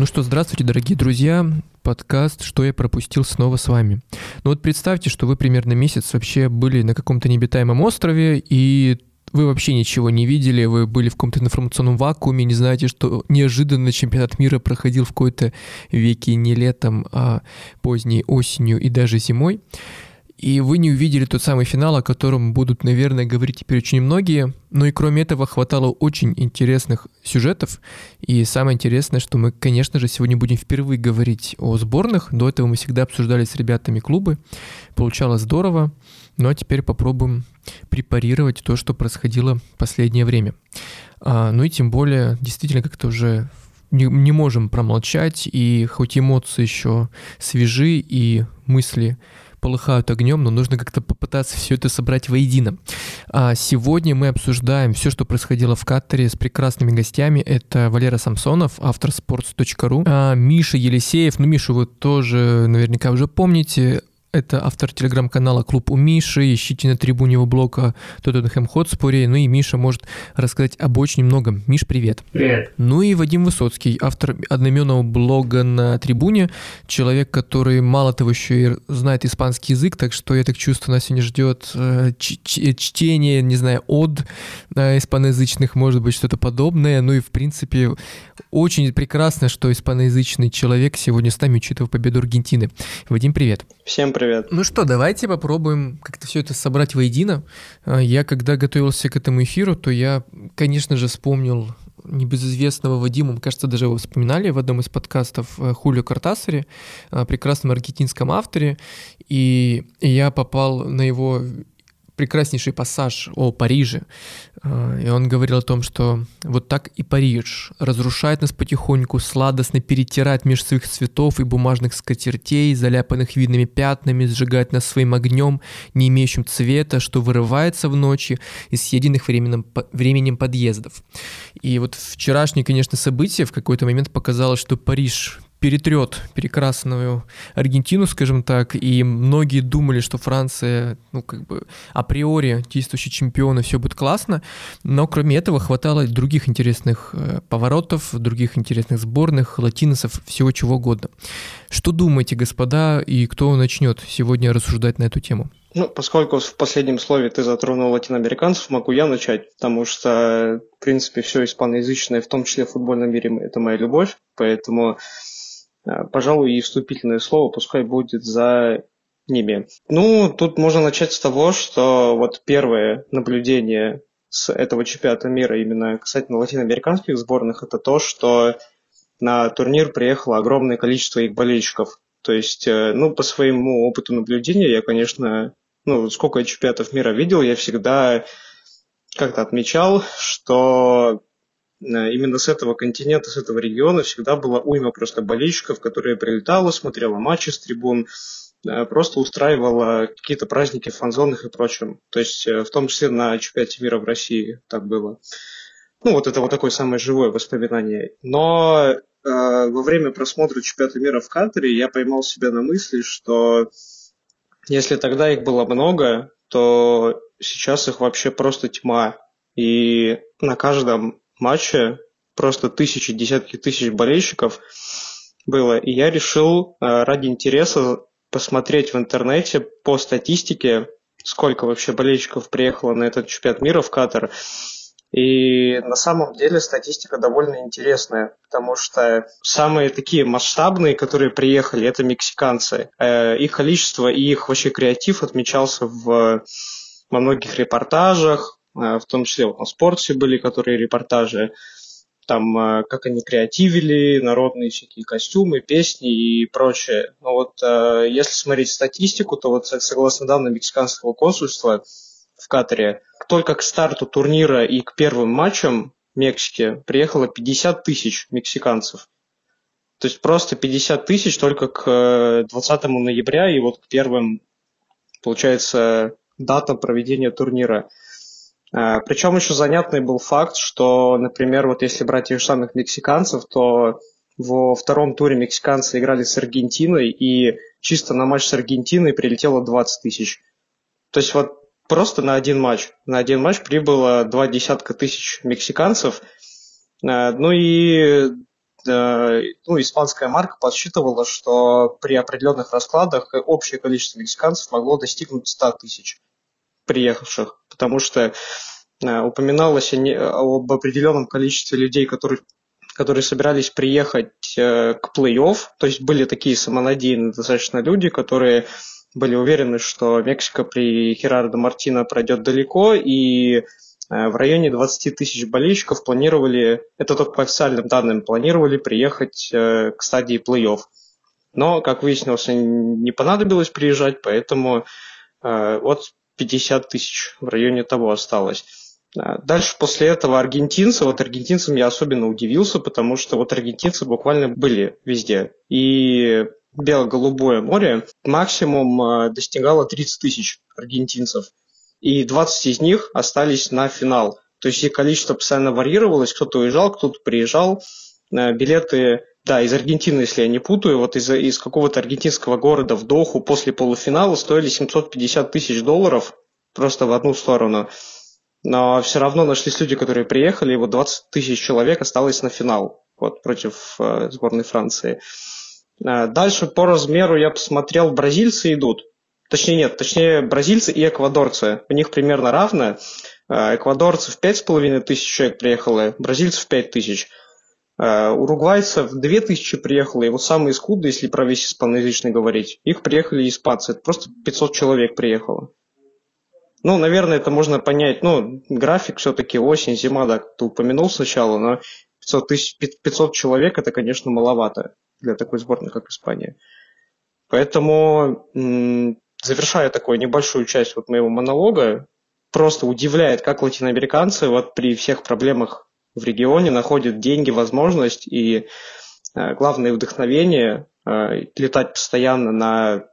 Ну что, здравствуйте, дорогие друзья. Подкаст «Что я пропустил» снова с вами. Ну вот представьте, что вы примерно месяц вообще были на каком-то необитаемом острове, и вы вообще ничего не видели, вы были в каком-то информационном вакууме, не знаете, что неожиданно чемпионат мира проходил в какой-то веке не летом, а поздней осенью и даже зимой и вы не увидели тот самый финал, о котором будут, наверное, говорить теперь очень многие. Но и кроме этого хватало очень интересных сюжетов. И самое интересное, что мы, конечно же, сегодня будем впервые говорить о сборных. До этого мы всегда обсуждали с ребятами клубы. Получалось здорово. Ну а теперь попробуем препарировать то, что происходило в последнее время. А, ну и тем более, действительно, как-то уже не, не можем промолчать, и хоть эмоции еще свежи, и мысли полыхают огнем, но нужно как-то попытаться все это собрать воедино. А сегодня мы обсуждаем все, что происходило в Катаре с прекрасными гостями. Это Валера Самсонов, автор sports.ru, а Миша Елисеев, ну Мишу вы тоже наверняка уже помните, это автор телеграм-канала «Клуб у Миши». Ищите на трибуне его блога «Тоттенхэм Хотспуре». Ну и Миша может рассказать об очень многом. Миш, привет. Привет. Ну и Вадим Высоцкий, автор одноименного блога на трибуне. Человек, который мало того еще и знает испанский язык, так что я так чувствую, нас сегодня ждет э, чтение, не знаю, от э, испаноязычных, может быть, что-то подобное. Ну и, в принципе, очень прекрасно, что испаноязычный человек сегодня с нами, учитывая победу Аргентины. Вадим, привет. Всем привет. Ну что, давайте попробуем как-то все это собрать воедино. А, я, когда готовился к этому эфиру, то я, конечно же, вспомнил небезызвестного Вадима, кажется, даже его вспоминали в одном из подкастов э, Хулио Картасари, прекрасном аргентинском авторе, и я попал на его прекраснейший пассаж о Париже. А, и он говорил о том, что вот так и Париж разрушает нас потихоньку, сладостно перетирает меж своих цветов и бумажных скатертей, заляпанных видными пятнами, сжигает нас своим огнем, не имеющим цвета, что вырывается в ночи из съеденных временем, временем подъездов. И вот вчерашнее, конечно, событие в какой-то момент показалось, что Париж перетрет прекрасную Аргентину, скажем так, и многие думали, что Франция, ну, как бы, априори действующий чемпион, и все будет классно, но кроме этого хватало других интересных э, поворотов, других интересных сборных, латиносов, всего чего угодно. Что думаете, господа, и кто начнет сегодня рассуждать на эту тему? Ну, поскольку в последнем слове ты затронул латиноамериканцев, могу я начать, потому что, в принципе, все испаноязычное, в том числе в футбольном мире, это моя любовь, поэтому пожалуй, и вступительное слово пускай будет за ними. Ну, тут можно начать с того, что вот первое наблюдение с этого чемпионата мира именно касательно латиноамериканских сборных, это то, что на турнир приехало огромное количество их болельщиков. То есть, э, ну, по своему опыту наблюдения, я, конечно, ну, сколько я чемпионатов мира видел, я всегда как-то отмечал, что Э, именно с этого континента, с этого региона всегда была уйма просто болельщиков, которые прилетала, смотрела матчи с трибун, э, просто устраивала какие-то праздники в фан-зонах и прочем. То есть э, в том числе на чемпионате мира в России так было. Ну, вот это вот такое самое живое воспоминание. Но э, во время просмотра чемпионата мира в Катаре я поймал себя на мысли, что если тогда их было много, то сейчас их вообще просто тьма. И на каждом матче просто тысячи, десятки тысяч болельщиков было. И я решил э, ради интереса посмотреть в интернете по статистике, сколько вообще болельщиков приехало на этот чемпионат мира в Катар. И на самом деле статистика довольно интересная, потому что самые такие масштабные, которые приехали, это мексиканцы. Э, их количество и их вообще креатив отмечался в, во многих репортажах, в том числе вот на спорте были, которые репортажи, там, э, как они креативили, народные всякие костюмы, песни и прочее. Но вот э, если смотреть статистику, то вот согласно данным мексиканского консульства в Катаре, только к старту турнира и к первым матчам Мексики приехало 50 тысяч мексиканцев. То есть просто 50 тысяч только к 20 ноября и вот к первым, получается, датам проведения турнира. Э, Причем еще занятный был факт, что, например, вот если брать тех же самых мексиканцев, то во втором туре мексиканцы играли с Аргентиной, и чисто на матч с Аргентиной прилетело 20 тысяч. То есть вот просто на один матч. На один матч прибыло два десятка тысяч мексиканцев. Э, ну и э, ну, испанская марка подсчитывала, что при определенных раскладах общее количество мексиканцев могло достигнуть 100 тысяч приехавших, потому что э, упоминалось об определенном количестве людей, которые которые собирались приехать к плей-офф, то есть были такие самонадеянные достаточно люди, которые были уверены, что Мексика при Херардо Мартино пройдет далеко, и Э, в районе 20 тысяч болельщиков планировали, это только по официальным данным, планировали приехать э, к стадии плей-офф. Но, как выяснилось, не понадобилось приезжать, поэтому э, вот 50 тысяч в районе того осталось. Дальше после этого аргентинцы, вот аргентинцам я особенно удивился, потому что вот аргентинцы буквально были везде. И бело-голубое море максимум достигало 30 тысяч аргентинцев и 20 из них остались на финал. То есть их количество постоянно варьировалось, кто-то уезжал, кто-то приезжал. Э, билеты, да, из Аргентины, если я не путаю, вот из, из какого-то аргентинского города в Доху после полуфинала стоили 750 тысяч долларов просто в одну сторону. Но все равно нашлись люди, которые приехали, и вот 20 тысяч человек осталось на финал вот, против э, сборной Франции. Э, дальше по размеру я посмотрел, бразильцы идут. Точнее нет, точнее бразильцы и эквадорцы. У них примерно равно. А, эквадорцев 5,5 тысяч человек приехало, бразильцев 5 тысяч. А, уругвайцев 2 тысячи приехало, и вот самые скудные, если про весь испаноязычный говорить, их приехали испанцы. Это просто 500 человек приехало. Ну, наверное, это можно понять. Ну, график все-таки осень, зима, да, ты упомянул сначала, но 500, тысяч, 500 человек это, конечно, маловато для такой сборной, как Испания. Поэтому завершая такую небольшую часть вот моего монолога, просто удивляет, как латиноамериканцы вот при всех проблемах в регионе находят деньги, возможность и э, главное вдохновение э, летать постоянно на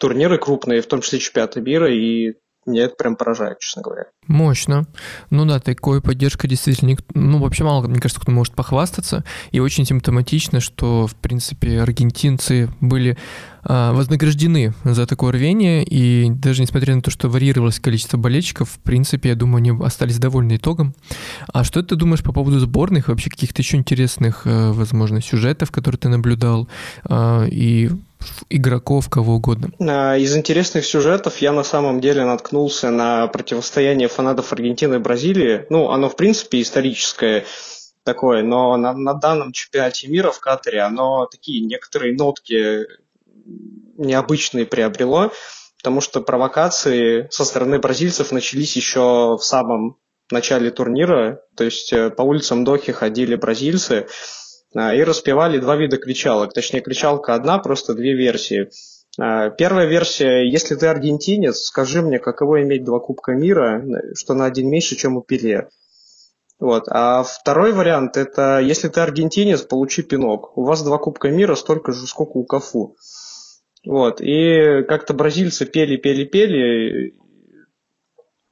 турниры крупные, в том числе чемпионаты мира, и меня это прям поражает, честно говоря. Мощно. Ну да, такой поддержка действительно, ну вообще мало, мне кажется, кто может похвастаться. И очень симптоматично, что, в принципе, аргентинцы были вознаграждены за такое рвение, и даже несмотря на то, что варьировалось количество болельщиков, в принципе, я думаю, они остались довольны итогом. А что ты думаешь по поводу сборных, вообще каких-то еще интересных, э, возможно, сюжетов, которые ты наблюдал, а, и игроков, кого угодно. А, из интересных сюжетов я на самом деле наткнулся на противостояние фанатов Аргентины и Бразилии. Ну, оно, в принципе, историческое такое, но на, на данном чемпионате мира в Катаре оно такие некоторые нотки необычные приобрело, потому что провокации со стороны бразильцев начались еще в самом начале турнира, то есть э, по улицам Дохи ходили бразильцы, а, и распевали два вида кричалок. Точнее, кричалка одна, просто две версии. А, первая версия, если ты аргентинец, скажи мне, каково иметь два Кубка мира, что на один меньше, чем у Пеле. Вот. А второй вариант, это если ты аргентинец, получи пинок. У вас два Кубка мира столько же, сколько у Кафу. Вот. И как-то бразильцы пели, пели, пели.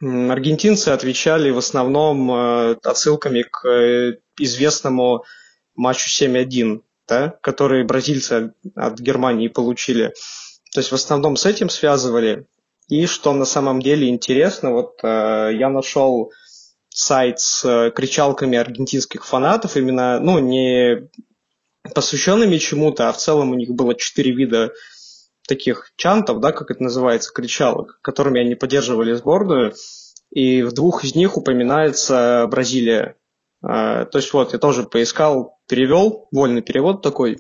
Аргентинцы отвечали в основном э, отсылками к э, известному матчу 7-1, да, который бразильцы от Германии получили. То есть в основном с этим связывали. И что на самом деле интересно, вот э, я нашел сайт с э, кричалками аргентинских фанатов, именно, ну, не посвященными чему-то, а в целом у них было четыре вида таких чантов, да, как это называется, кричалок, которыми они поддерживали сборную. И в двух из них упоминается Бразилия. А, то есть вот, я тоже поискал, перевел, вольный перевод такой,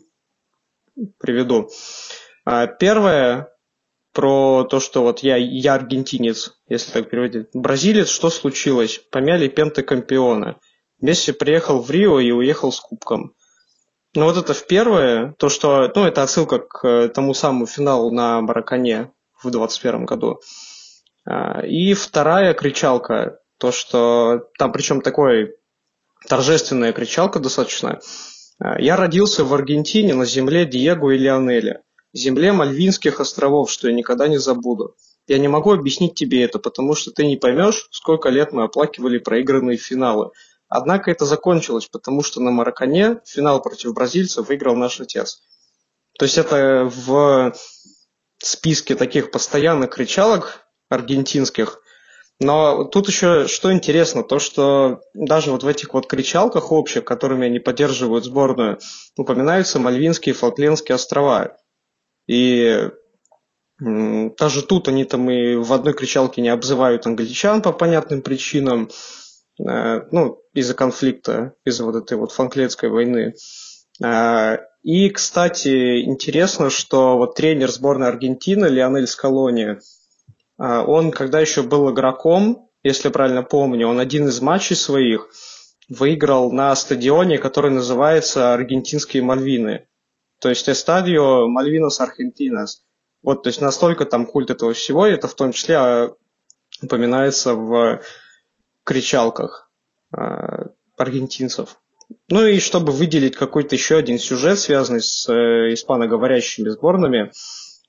приведу. А, первое, про то, что вот я, я аргентинец, если так переводить. Бразилец, что случилось? Помяли пентакампиона. Месси приехал в Рио и уехал с кубком. Ну вот это в первое, то, что, ну это отсылка к тому самому финалу на Маракане в 2021 году. А, и вторая кричалка, то, что там причем такой торжественная кричалка достаточно. А, я родился в Аргентине на земле Диего и Лионеля, земле Мальвинских островов, что я никогда не забуду. Я не могу объяснить тебе это, потому что ты не поймешь, сколько лет мы оплакивали проигранные финалы. Однако это закончилось, потому что на Маракане финал против бразильцев выиграл наш отец. То есть это в списке таких постоянных кричалок аргентинских Но тут еще что интересно, то что даже вот в этих вот кричалках общих, которыми они поддерживают сборную, упоминаются Мальвинские и Фолклендские острова. И даже тут они там и в одной кричалке не обзывают англичан по понятным причинам, ну, из-за конфликта, из-за вот этой вот фолклендской войны. Э, и, кстати, интересно, что вот тренер сборной Аргентины Лионель Скалони, а, он, когда еще был игроком, если правильно помню, он один из матчей своих выиграл на стадионе, который называется Аргентинские Мальвины. То есть Эстадио Мальвинос Аргентинас. Вот, то есть настолько там культ этого всего, и это в том числе а, упоминается в кричалках э, аргентинцев. Ну и чтобы выделить какой-то еще один сюжет, связанный с э, испаноговорящими сборными,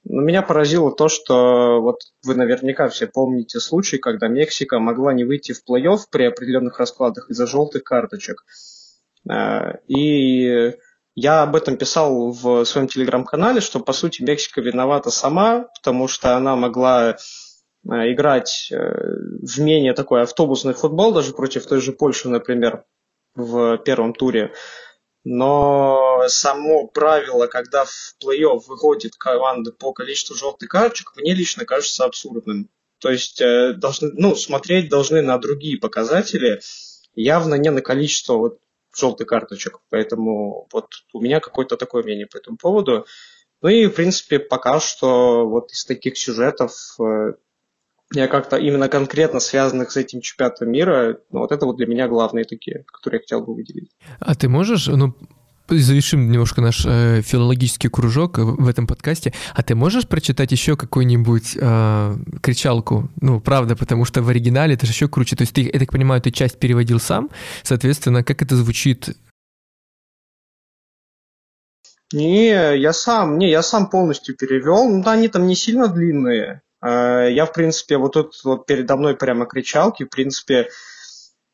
но меня поразило то, что вот вы наверняка все помните случай, когда Мексика могла не выйти в плей-офф при определенных раскладах из-за желтых карточек. А, и я об этом писал в своем телеграм-канале, что по сути Мексика виновата сама, потому что она могла играть э, в менее такой автобусный футбол, даже против той же Польши, например, в первом туре но само правило, когда в плей-офф выходит команда по количеству желтых карточек, мне лично кажется абсурдным. То есть э, должны, ну, смотреть должны на другие показатели, явно не на количество вот желтых карточек. Поэтому вот у меня какое-то такое мнение по этому поводу. Ну и, в принципе, пока что вот из таких сюжетов э, я как-то именно конкретно связанных с этим чемпионатом мира, ну, вот это вот для меня главные такие, которые я хотел бы выделить. А ты можешь, ну, завершим немножко наш э, филологический кружок в этом подкасте. А ты можешь прочитать еще какую-нибудь э, кричалку? Ну, правда, потому что в оригинале это же еще круче. То есть ты, я так понимаю, ты часть переводил сам, соответственно, как это звучит? Не, я сам, не, я сам полностью перевел. Ну да, они там не сильно длинные. Э, я, в принципе, вот тут вот передо мной прямо кричалки, в принципе,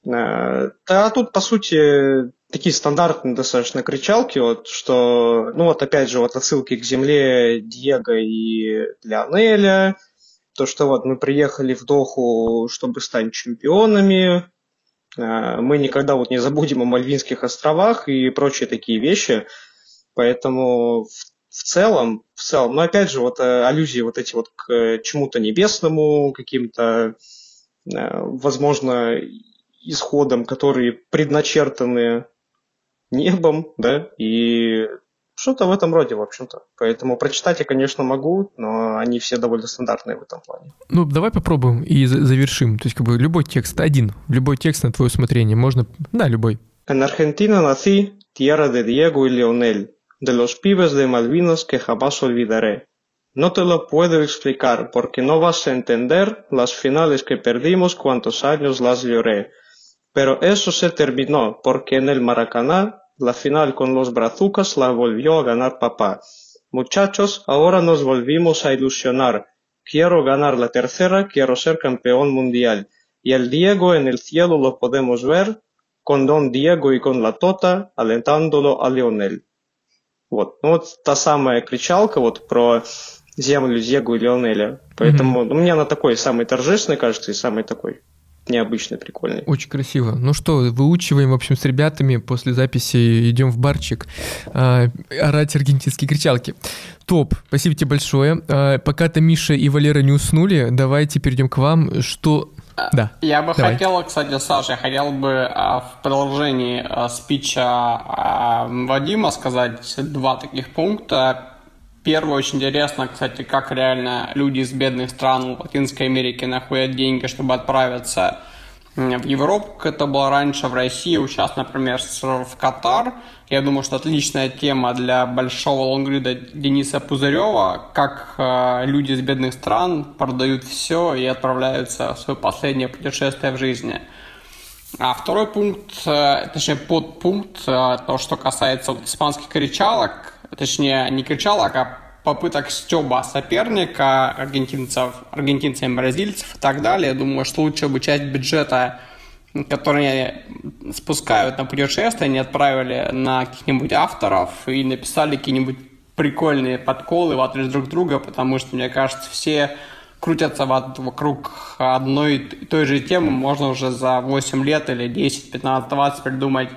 э, да, тут, по сути, такие стандартные достаточно кричалки, вот, что, ну вот опять же, вот отсылки к земле Диего и Леонеля, то, что вот мы приехали в Доху, чтобы стать чемпионами, э, мы никогда вот не забудем о Мальвинских островах и прочие такие вещи, поэтому в в целом, в целом, но опять же, вот э, аллюзии вот эти вот к э, чему-то небесному, каким-то, э, возможно, исходам, которые предначертаны небом, да, и что-то в этом роде, в общем-то. Поэтому прочитать я, конечно, могу, но они все довольно стандартные в этом плане. Ну, давай попробуем и завершим. То есть, как бы, любой текст один, любой текст на твое усмотрение, можно, да, любой. En Argentina nací, tierra de Diego y Leonel, de los pibes de Malvinas que jamás olvidaré. No te lo puedo explicar porque no vas a entender las finales que perdimos cuántos años las lloré. Pero eso se terminó porque en el Maracaná la final con los brazucas la volvió a ganar papá. Muchachos, ahora nos volvimos a ilusionar. Quiero ganar la tercera, quiero ser campeón mundial. Y el Diego en el cielo lo podemos ver con Don Diego y con la Tota alentándolo a Leonel. Вот. Ну, вот та самая кричалка вот про землю Зегу и Леонеля. Поэтому mm-hmm. ну, мне она такой самый торжественный, кажется, и самый такой необычный, прикольный. Очень красиво. Ну что, выучиваем, в общем, с ребятами после записи идем в барчик э, орать аргентинские кричалки. Топ, спасибо тебе большое. Э, пока-то Миша и Валера не уснули, давайте перейдем к вам. Что да. Я бы Давай. хотел, кстати, Саша, я хотел бы а, в продолжении а, спича а, Вадима сказать два таких пункта. Первый очень интересно, кстати, как реально люди из бедных стран Латинской Америки находят деньги, чтобы отправиться в Европу, как это было раньше, в Россию, сейчас, например, в Катар. Я думаю, что отличная тема для большого лонгрида Дениса Пузырева, как э, люди из бедных стран продают все и отправляются в свое последнее путешествие в жизни. А второй пункт, э, точнее подпункт, э, то, что касается испанских кричалок, точнее не кричалок, а попыток стеба соперника, аргентинцев, аргентинцев, бразильцев и так далее. Я думаю, что лучше бы часть бюджета, который спускают на путешествия, не отправили на каких-нибудь авторов и написали какие-нибудь прикольные подколы в адрес друг друга, потому что, мне кажется, все крутятся вокруг одной и той же темы, можно уже за 8 лет или 10, 15, 20 придумать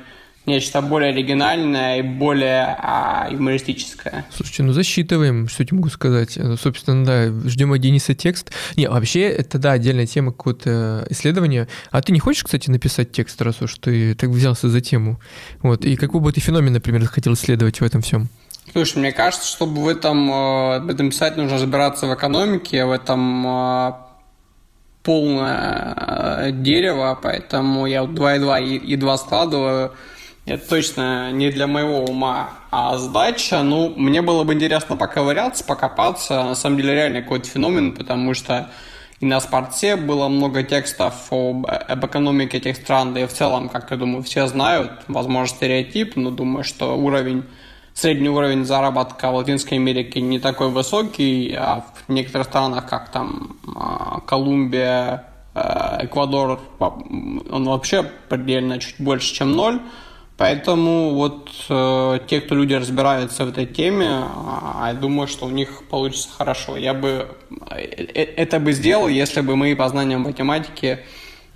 нечто более оригинальное и более а, юмористическое. Слушайте, ну засчитываем, что я могу сказать. Ну, собственно, да, ждем от Дениса текст. Не, вообще, это, да, отдельная тема какого-то исследования. А ты не хочешь, кстати, написать текст, раз уж ты так взялся за тему? Вот, и какой бы ты феномен, например, хотел исследовать в этом всем? Слушай, мне кажется, чтобы в этом, э, в этом писать, нужно разбираться в экономике, в этом э, полное э, дерево, поэтому я вот 2,2 едва складываю. Это точно не для моего ума. А сдача, ну, мне было бы интересно поковыряться, покопаться. На самом деле реально какой-то феномен, потому что и на спорте было много текстов об, об экономике этих стран, да и в целом, как я думаю, все знают, возможно, стереотип, но думаю, что уровень, средний уровень заработка в Латинской Америке не такой высокий, а в некоторых странах, как там а, Колумбия, э, Эквадор, он вообще предельно чуть больше, чем ноль. Поэтому вот э, те, кто люди разбираются в этой теме, э, я думаю, что у них получится хорошо. Я бы э, э, это бы сделал, если бы мои познания в математике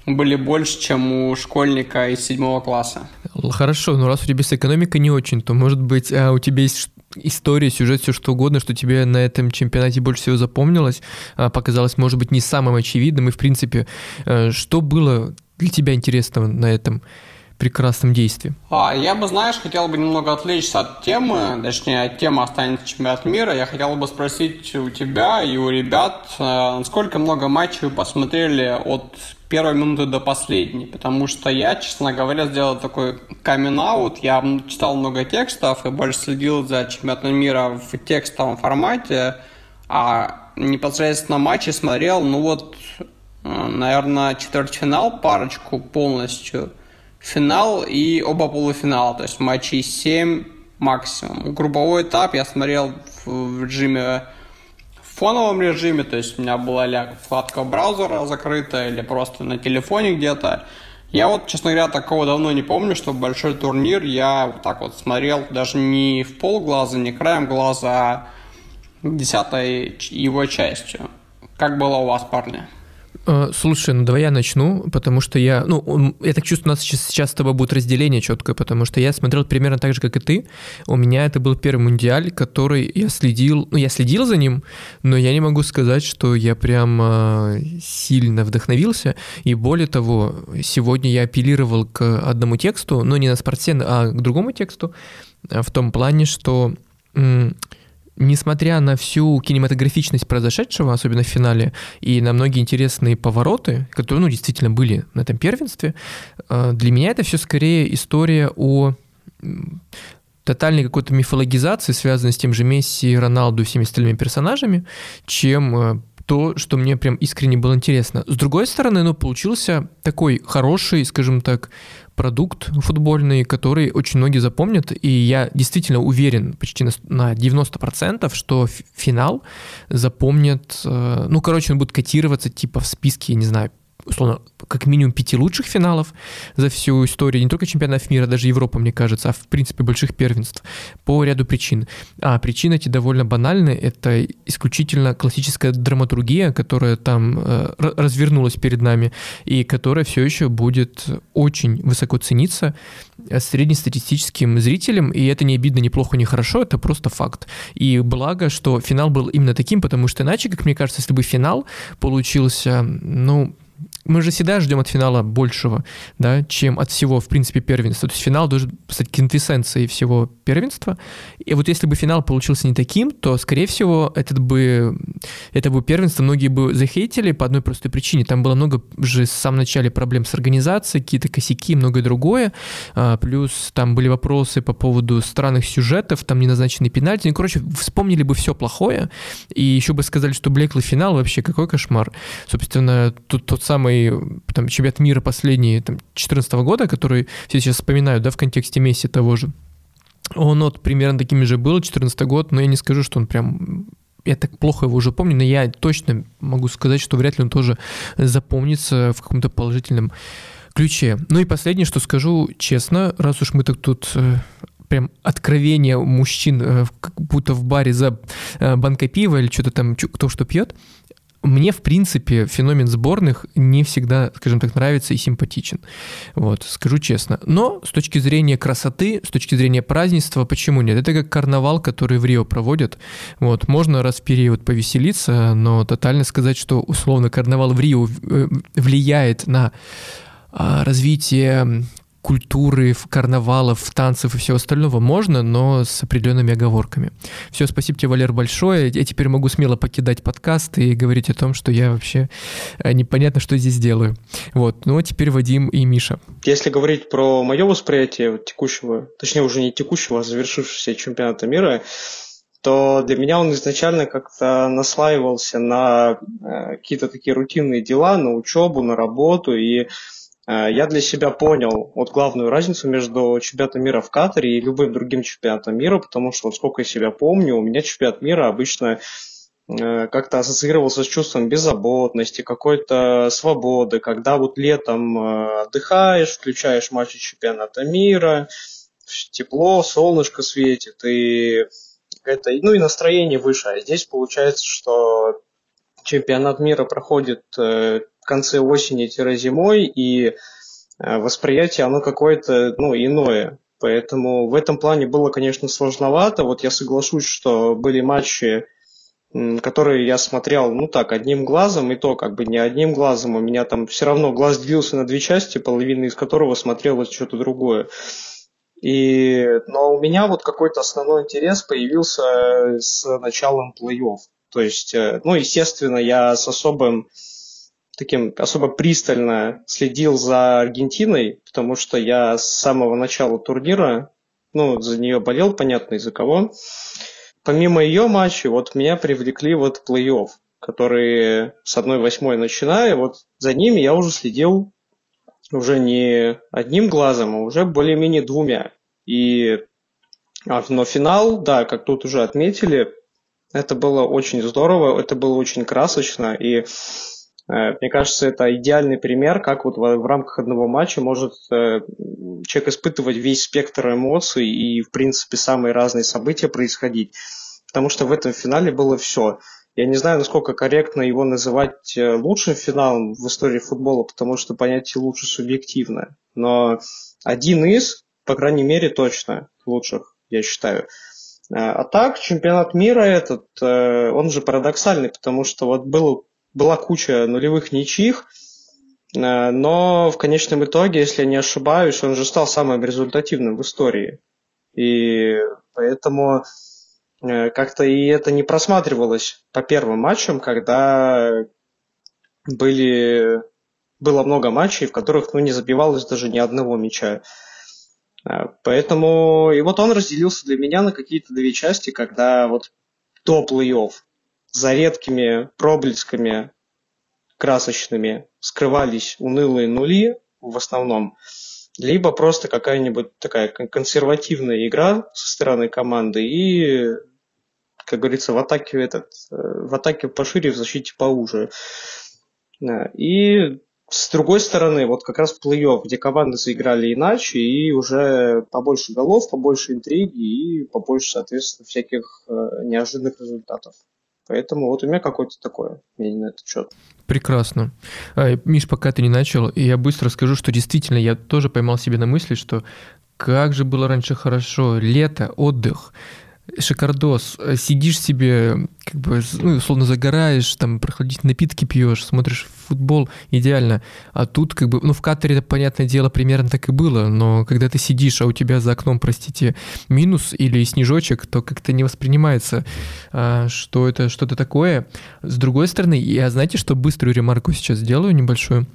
были больше, чем у школьника из седьмого класса. Хорошо, но раз у тебя с экономикой не очень, то, может быть, а у тебя есть история, сюжет, все что угодно, что тебе на этом чемпионате больше всего запомнилось, а, показалось, может быть, не самым очевидным, и, в принципе, э, что было для тебя интересного на этом прекрасном действии. А, я бы, знаешь, хотел бы немного отвлечься от темы, точнее, тема останется чемпионат мира. Я хотел бы спросить у тебя и у ребят, э, насколько много матчей вы посмотрели от первой минуты до последней, потому что я, честно говоря, сделал такой камин аут я читал много текстов и больше следил за чемпионатом мира в текстовом формате, а непосредственно матчи смотрел, ну вот, э, наверное, четвертьфинал парочку полностью – финал и оба полуфинала, то есть матчей 7 максимум. Групповой этап я смотрел в режиме в фоновом режиме, то есть у меня была вкладка браузера закрыта или просто на телефоне где-то. Я вот, честно говоря, такого давно не помню, что большой турнир я вот так вот смотрел даже не в полглаза, не краем глаза, а десятой его частью. Как было у вас, парни? Э, слушай, ну давай я начну, потому что я, ну, я так чувствую, у нас сейчас, сейчас с тобой будет разделение четкое, потому что я смотрел примерно так же, как и ты. У меня это был первый мундиаль, который я следил, ну, я следил за ним, но я не могу сказать, что я прям э, сильно вдохновился. И более того, сегодня я апеллировал к одному тексту, но не на спортсмен, а к другому тексту, э, в том плане, что несмотря на всю кинематографичность произошедшего, особенно в финале, и на многие интересные повороты, которые, ну, действительно были на этом первенстве, э, для меня это все скорее история о тотальной какой-то мифологизации, связанной с тем же Месси, Роналду и всеми остальными персонажами, чем э, то, что мне прям искренне было интересно. С другой стороны, ну, получился такой хороший, скажем так, продукт футбольный, который очень многие запомнят, и я действительно уверен почти на 90%, что финал запомнят, э, ну, короче, он будет котироваться типа в списке, не знаю, условно, как минимум пяти лучших финалов за всю историю, не только чемпионатов мира, даже Европы, мне кажется, а в принципе больших первенств по ряду причин. А причины эти довольно банальны. Это исключительно классическая драматургия, которая там э, развернулась перед нами и которая все еще будет очень высоко цениться э, среднестатистическим зрителям, и это не обидно, не плохо, не хорошо, это просто факт. И благо, что финал был именно таким, потому что иначе, как мне кажется, если бы финал получился, ну, мы же всегда ждем от финала большего, да, чем от всего, в принципе, первенства. То есть финал должен стать квинтэссенцией всего первенства. И вот если бы финал получился не таким, то, скорее всего, этот бы, это бы первенство многие бы захейтили по одной простой причине. Там было много же в самом начале проблем с организацией, какие-то косяки, многое другое. А, плюс там были вопросы по поводу странных сюжетов, там неназначенные пенальти. Ну, короче, вспомнили бы все плохое, и еще бы сказали, что блеклый финал вообще какой кошмар. Собственно, тут тот самый самый там, чемпионат мира последний, там, 2014 года, который все сейчас вспоминают, да, в контексте Месси того же, он вот примерно такими же был, 14 год, но я не скажу, что он прям я так плохо его уже помню, но я точно могу сказать, что вряд ли он тоже запомнится в каком-то положительном ключе. Ну и последнее, что скажу честно, раз уж мы так тут э, прям откровение мужчин, э, как будто в баре за э, банкой пива или что-то там, кто что пьет, мне, в принципе, феномен сборных не всегда, скажем так, нравится и симпатичен. Вот, скажу честно. Но с точки зрения красоты, с точки зрения празднества, почему нет? Это как карнавал, который в Рио проводят. Вот, можно раз в период повеселиться, но тотально сказать, что условно карнавал в Рио э, влияет на а, развитие культуры, карнавалов, танцев и всего остального можно, но с определенными оговорками. Все, спасибо тебе, Валер, большое. Я теперь могу смело покидать подкаст и говорить о том, что я вообще э, непонятно, что здесь делаю. Вот. Ну, а теперь Вадим и Миша. Если говорить про мое восприятие текущего, точнее уже не текущего, а завершившегося чемпионата мира, то для меня он изначально как-то наслаивался на э, какие-то такие рутинные дела, на учебу, на работу, и я для себя понял вот главную разницу между чемпионатом мира в Катаре и любым другим чемпионатом мира, потому что, вот сколько я себя помню, у меня чемпионат мира обычно э, как-то ассоциировался с чувством беззаботности, какой-то свободы, когда вот летом э, отдыхаешь, включаешь матчи чемпионата мира, тепло, солнышко светит, и это, ну и настроение выше. А здесь получается, что чемпионат мира проходит конце осени-зимой, и э, восприятие, оно какое-то, ну, иное. Поэтому в этом плане было, конечно, сложновато. Вот я соглашусь, что были матчи, которые я смотрел, ну так, одним глазом, и то как бы не одним глазом. У меня там все равно глаз делился на две части, половина из которого смотрела что-то другое. И, но у меня вот какой-то основной интерес появился с началом плей-офф. То есть, э, ну, естественно, я с особым таким особо пристально следил за Аргентиной, потому что я с самого начала турнира, ну, за нее болел, понятно, из-за кого. Помимо ее матчей, вот меня привлекли вот плей-офф, которые с 1-8 начиная, вот за ними я уже следил уже не одним глазом, а уже более-менее двумя. И а, но финал, да, как тут уже отметили, это было очень здорово, это было очень красочно, и мне кажется, это идеальный пример, как вот в, рамках одного матча может э, человек испытывать весь спектр эмоций и, в принципе, самые разные события происходить. Потому что в этом финале было все. Я не знаю, насколько корректно его называть э, лучшим финалом в истории футбола, потому что понятие лучше субъективно. Но один из, по крайней мере, точно лучших, я считаю. А так, чемпионат мира этот, он же парадоксальный, потому что вот был была куча нулевых ничьих, э, но в конечном итоге, если я не ошибаюсь, он же стал самым результативным в истории. И поэтому э, как-то и это не просматривалось по первым матчам, когда были, было много матчей, в которых ну, не забивалось даже ни одного мяча. Э, поэтому и вот он разделился для меня на какие-то две части, когда вот до плей-офф за редкими проблесками красочными скрывались унылые нули в основном, либо просто какая-нибудь такая консервативная игра со стороны команды и, как говорится, в атаке этот, э, в атаке пошире, в защите поуже. И с другой стороны, вот как раз плей-офф, где команды заиграли иначе, и уже побольше голов, побольше интриги и побольше, соответственно, всяких э, неожиданных результатов. Поэтому вот у меня какое-то такое мнение на этот счет. Прекрасно. А, Миш, пока ты не начал, я быстро скажу, что действительно я тоже поймал себе на мысли, что как же было раньше хорошо, лето, отдых шикардос. Сидишь себе, как бы, ну, условно загораешь, там, проходить напитки пьешь, смотришь футбол, идеально. А тут, как бы, ну, в Катаре, это, понятное дело, примерно так и было, но когда ты сидишь, а у тебя за окном, простите, минус или снежочек, то как-то не воспринимается, а, что это что-то такое. С другой стороны, я, знаете, что быструю ремарку сейчас сделаю, небольшую?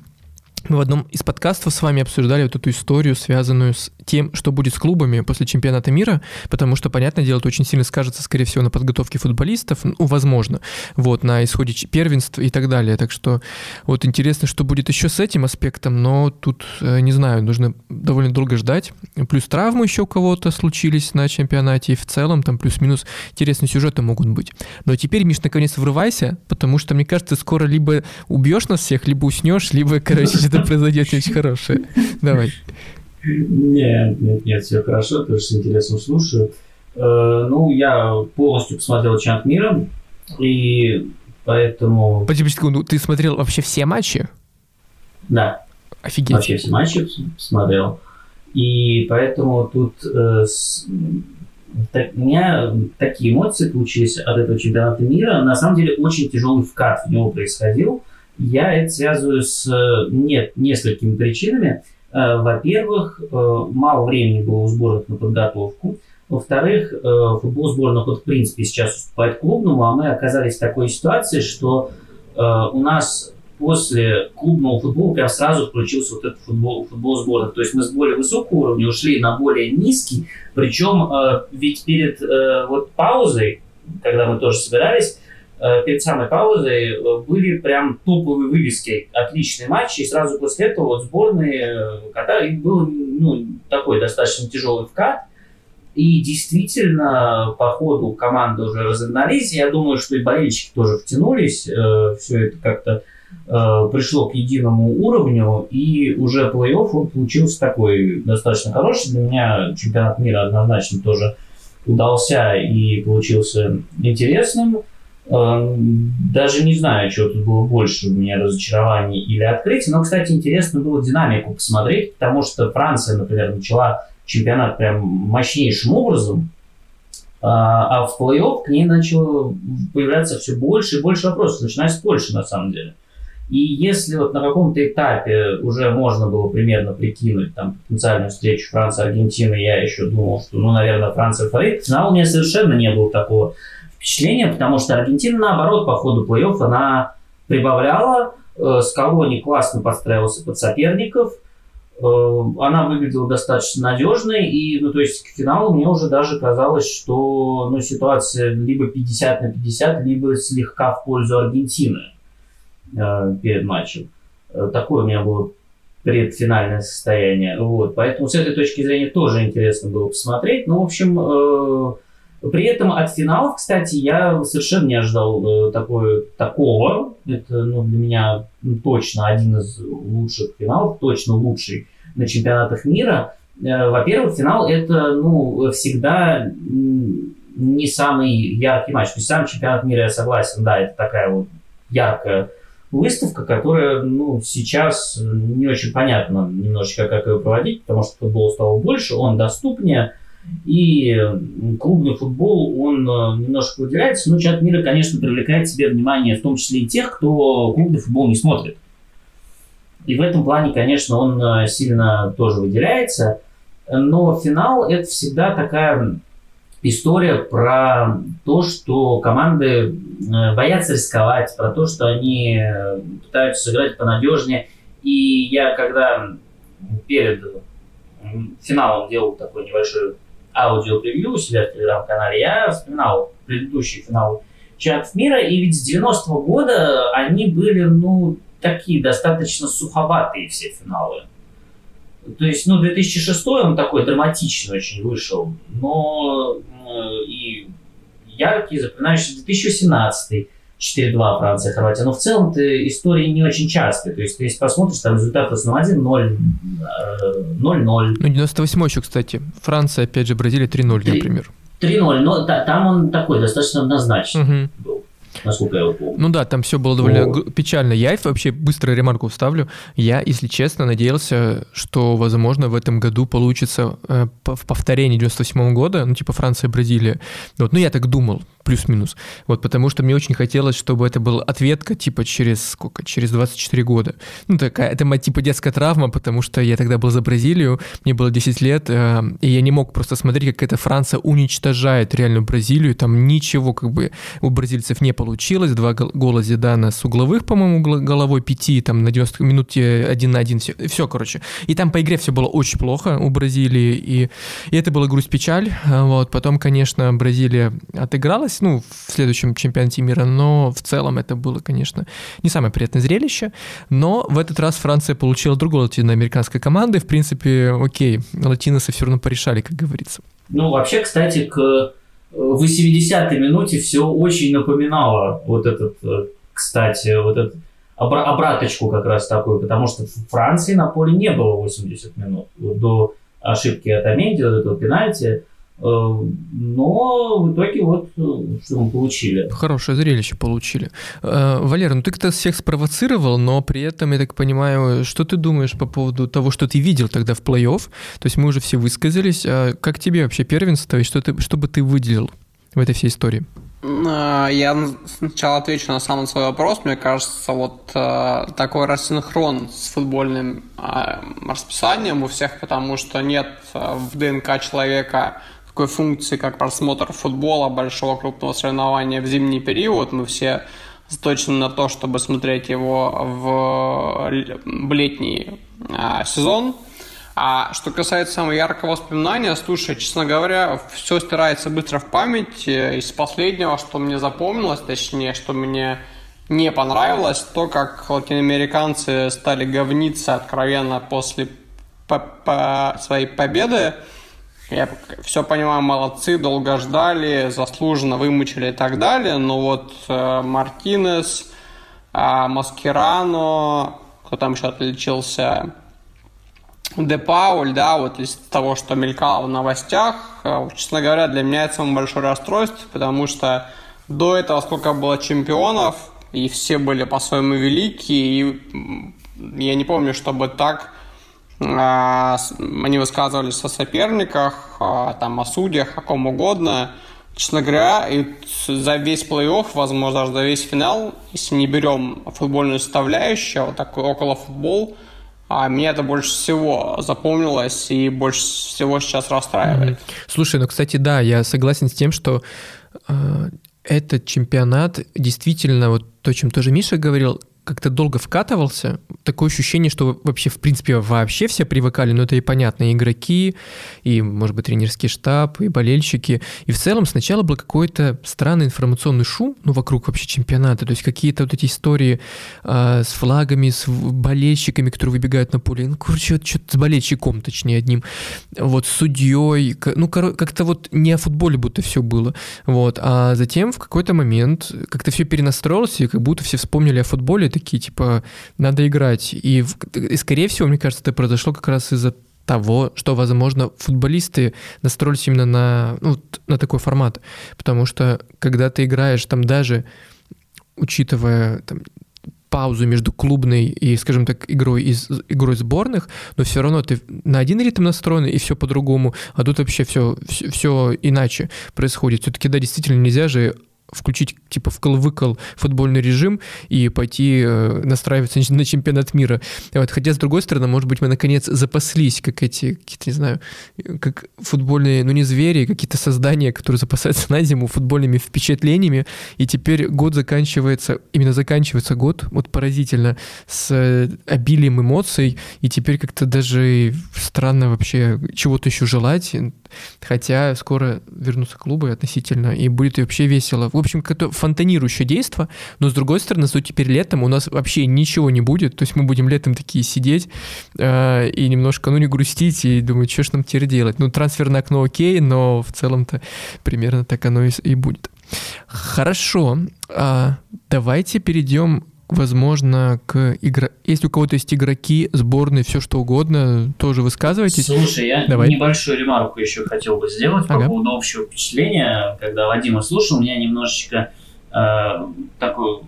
Мы в одном из подкастов с вами обсуждали вот эту историю, связанную с тем, что будет с клубами после чемпионата мира, потому что, понятное дело, это очень сильно скажется, скорее всего, на подготовке футболистов, ну, возможно, вот, на исходе первенств и так далее. Так что вот интересно, что будет еще с этим аспектом, но тут, э, не знаю, нужно довольно долго ждать. Плюс травмы еще у кого-то случились на чемпионате, и в целом там плюс-минус интересные сюжеты могут быть. Но теперь, Миш, наконец врывайся, потому что, мне кажется, скоро либо убьешь нас всех, либо уснешь, либо, короче, что произойдет не очень хорошее. Давай. Нет, нет, нет, все хорошо, тоже с интересом слушаю. Э, ну, я полностью посмотрел чемпионат мира, и Поэтому... Подожди, секунду, ты смотрел вообще все матчи? Да. Офигеть. Вообще все матчи смотрел. И поэтому тут э, с, так, у меня такие эмоции получились от этого чемпионата мира. На самом деле очень тяжелый вкат в него происходил. Я это связываю с нет, несколькими причинами. Э, во-первых, э, мало времени было у сборных на подготовку. Во-вторых, э, футбол сборных вот в принципе сейчас уступает клубному, а мы оказались в такой ситуации, что у нас после клубного футбола прям сразу включился вот этот футбол, футбол сборных. То есть мы с более высокого уровня ушли на более низкий, причем ведь перед вот паузой, когда мы тоже собирались, Э, перед самой паузой э, были прям топовые вывески, отличные матчи, и сразу после этого вот сборные э, Катара, и был ну, такой достаточно тяжелый вкат, и действительно, по ходу команды уже разогнались. Я думаю, что и болельщики тоже втянулись. Все это как-то пришло к единому уровню. И уже плей-офф он получился такой достаточно хороший. Для меня чемпионат мира однозначно тоже удался и получился интересным. Эм, даже не знаю, что тут было больше у меня разочарований или открытий. Но, кстати, интересно было динамику посмотреть, потому что Франция, например, начала чемпионат прям мощнейшим образом, а, а в плей-офф к ней начало появляться все больше и больше вопросов, начиная с Польши, на самом деле. И если вот на каком-то этапе уже можно было примерно прикинуть там потенциальную встречу Франции-Аргентины, я еще думал, что, ну, наверное, Франция фаворит, финал у меня совершенно не было такого впечатление, потому что Аргентина, наоборот, по ходу плей-офф, она прибавляла, э, Скалони классно подстраивался под соперников, э, она выглядела достаточно надежной, и, ну, то есть, к финалу мне уже даже казалось, что, ну, ситуация либо 50 на 50, либо слегка в пользу Аргентины э, перед матчем. Э, такое у меня было предфинальное состояние. Вот. Поэтому с этой точки зрения тоже интересно было посмотреть. Ну, в общем, э, при этом от финалов, кстати, я совершенно не ожидал э, такое, такого. Это ну, для меня точно один из лучших финалов, точно лучший на чемпионатах мира. Э, во-первых, финал это ну, всегда не самый яркий матч. То есть сам чемпионат мира, я согласен, да, это такая вот яркая выставка, которая ну, сейчас не очень понятно немножечко, как ее проводить, потому что футбол стал больше, он доступнее, и клубный футбол, он э, немножко выделяется, но чемпионат мира, конечно, привлекает себе внимание, в том числе и тех, кто клубный футбол не смотрит. И в этом плане, конечно, он э, сильно тоже выделяется. Но финал – это всегда такая история про то, что команды э, боятся рисковать, про то, что они пытаются сыграть понадежнее. И я когда перед финалом делал такой небольшой аудио-превью у себя в телеграм-канале, я вспоминал предыдущий финал чемпионатов мира, и ведь с 90-го года они были, ну, такие достаточно суховатые все финалы. То есть, ну, 2006 он такой драматичный очень вышел, но э, и яркий, запоминающийся 2018 4-2 Франция, Хорватия. Но в целом это истории не очень частые. То есть, ты если посмотришь, там результат в основном 1-0, 0-0. Ну, 98 еще, кстати. Франция, опять же, Бразилия 3-0, например. 3-0, но да, там он такой достаточно однозначный угу. был насколько я помню. Ну да, там все было довольно О. печально. Я вообще быстро ремарку вставлю. Я, если честно, надеялся, что, возможно, в этом году получится э, в повторении 98 года, ну типа Франция, Бразилия. Вот, ну я так думал, плюс-минус. Вот, потому что мне очень хотелось, чтобы это была ответка, типа, через сколько? Через 24 года. Ну, такая, это моя, типа, детская травма, потому что я тогда был за Бразилию, мне было 10 лет, э, и я не мог просто смотреть, как эта Франция уничтожает реальную Бразилию, там ничего, как бы, у бразильцев не получилось, два гола Зидана с угловых, по-моему, головой пяти, там, на 90 минуте один на один, все, все, короче. И там по игре все было очень плохо у Бразилии, и, и это была грусть-печаль, вот, потом, конечно, Бразилия отыгралась, ну, в следующем чемпионате мира, но в целом это было, конечно, не самое приятное зрелище. Но в этот раз Франция получила другой латиноамериканской команды. В принципе, окей, латиносы все равно порешали, как говорится. Ну, вообще, кстати, к 80-й минуте все очень напоминало вот этот, э, кстати, вот этот обраточку как раз такую, потому что в Франции на поле не было 80 минут. До ошибки от Аменди, до этого пенальти, но в итоге вот что мы получили. Хорошее зрелище получили. Валера, ну ты как-то всех спровоцировал, но при этом, я так понимаю, что ты думаешь по поводу того, что ты видел тогда в плей-офф? То есть мы уже все высказались. А как тебе вообще первенство и что, ты, что бы ты выделил в этой всей истории? Я сначала отвечу на самый свой вопрос. Мне кажется, вот э, такой рассинхрон с футбольным э, расписанием у всех, потому что нет э, в ДНК человека такой функции, как просмотр футбола, большого крупного соревнования в зимний период. Мы все заточены на то, чтобы смотреть его в, летний э, сезон. А что касается самого яркого воспоминания, слушай, честно говоря, все стирается быстро в память. Из последнего, что мне запомнилось, точнее, что мне не понравилось, то, как латиноамериканцы стали говниться откровенно после по -по своей победы. Я все понимаю, молодцы, долго ждали, заслуженно вымучили и так далее, но вот э, Мартинес, э, Маскирано, кто там еще отличился, Де Пауль, да, вот из того, что мелькало в новостях, э, честно говоря, для меня это самое большое расстройство, потому что до этого сколько было чемпионов, и все были по-своему великие, и я не помню, чтобы так они высказывались со соперниках, там, о судьях, о ком угодно. Честно говоря, и за весь плей-офф, возможно, даже за весь финал, если не берем футбольную составляющую, вот такой около футбол – а мне это больше всего запомнилось и больше всего сейчас расстраивает. Слушай, ну, кстати, да, я согласен с тем, что э, этот чемпионат действительно, вот то, о чем тоже Миша говорил, как-то долго вкатывался. Такое ощущение, что вообще, в принципе, вообще все привыкали, но это и понятно, и игроки, и, может быть, тренерский штаб, и болельщики. И в целом сначала был какой-то странный информационный шум, ну, вокруг вообще чемпионата, то есть какие-то вот эти истории э, с флагами, с болельщиками, которые выбегают на поле, ну, короче, вот что-то с болельщиком, точнее, одним, вот, с судьей, ну, как-то вот не о футболе будто все было, вот, а затем в какой-то момент как-то все перенастроилось, и как будто все вспомнили о футболе, такие, типа, надо играть. И, и скорее всего, мне кажется, это произошло как раз из-за того, что, возможно, футболисты настроились именно на, ну, на такой формат. Потому что, когда ты играешь там даже, учитывая там, паузу между клубной и, скажем так, игрой из игрой сборных, но все равно ты на один ритм настроен и все по-другому, а тут вообще все, все, все иначе происходит. Все-таки, да, действительно нельзя же включить типа вкл-выкл футбольный режим и пойти э, настраиваться на чемпионат мира. Вот, хотя, с другой стороны, может быть, мы наконец запаслись, как эти, какие-то, не знаю, как футбольные, ну не звери, какие-то создания, которые запасаются на зиму футбольными впечатлениями, и теперь год заканчивается, именно заканчивается год, вот поразительно, с э, обилием эмоций, и теперь как-то даже странно вообще чего-то еще желать, хотя скоро вернутся клубы относительно, и будет вообще весело. В общем, какое-то фонтанирующее действие, но с другой стороны, что теперь летом у нас вообще ничего не будет, то есть мы будем летом такие сидеть э, и немножко, ну, не грустить и думать, что ж нам теперь делать. Ну, трансферное окно окей, но в целом-то примерно так оно и, и будет. Хорошо, а, давайте перейдем возможно, к игра... Если у кого-то есть игроки, сборные, все что угодно, тоже высказывайтесь. Слушай, я Давай. небольшую ремарку еще хотел бы сделать ага. по поводу общего впечатления. Когда Вадима слушал, у меня немножечко э, такой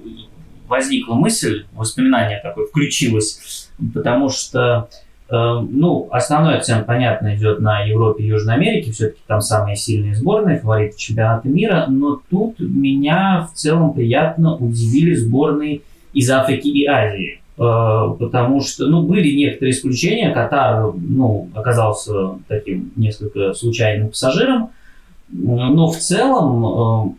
возникла мысль, воспоминание такое включилось, потому что э, ну, основной акцент, понятно, идет на Европе и Южной Америке, все-таки там самые сильные сборные, фавориты чемпионата мира, но тут меня в целом приятно удивили сборные из Африки и Азии. Э, потому что, ну, были некоторые исключения. Катар, ну, оказался таким несколько случайным пассажиром. Но в целом э,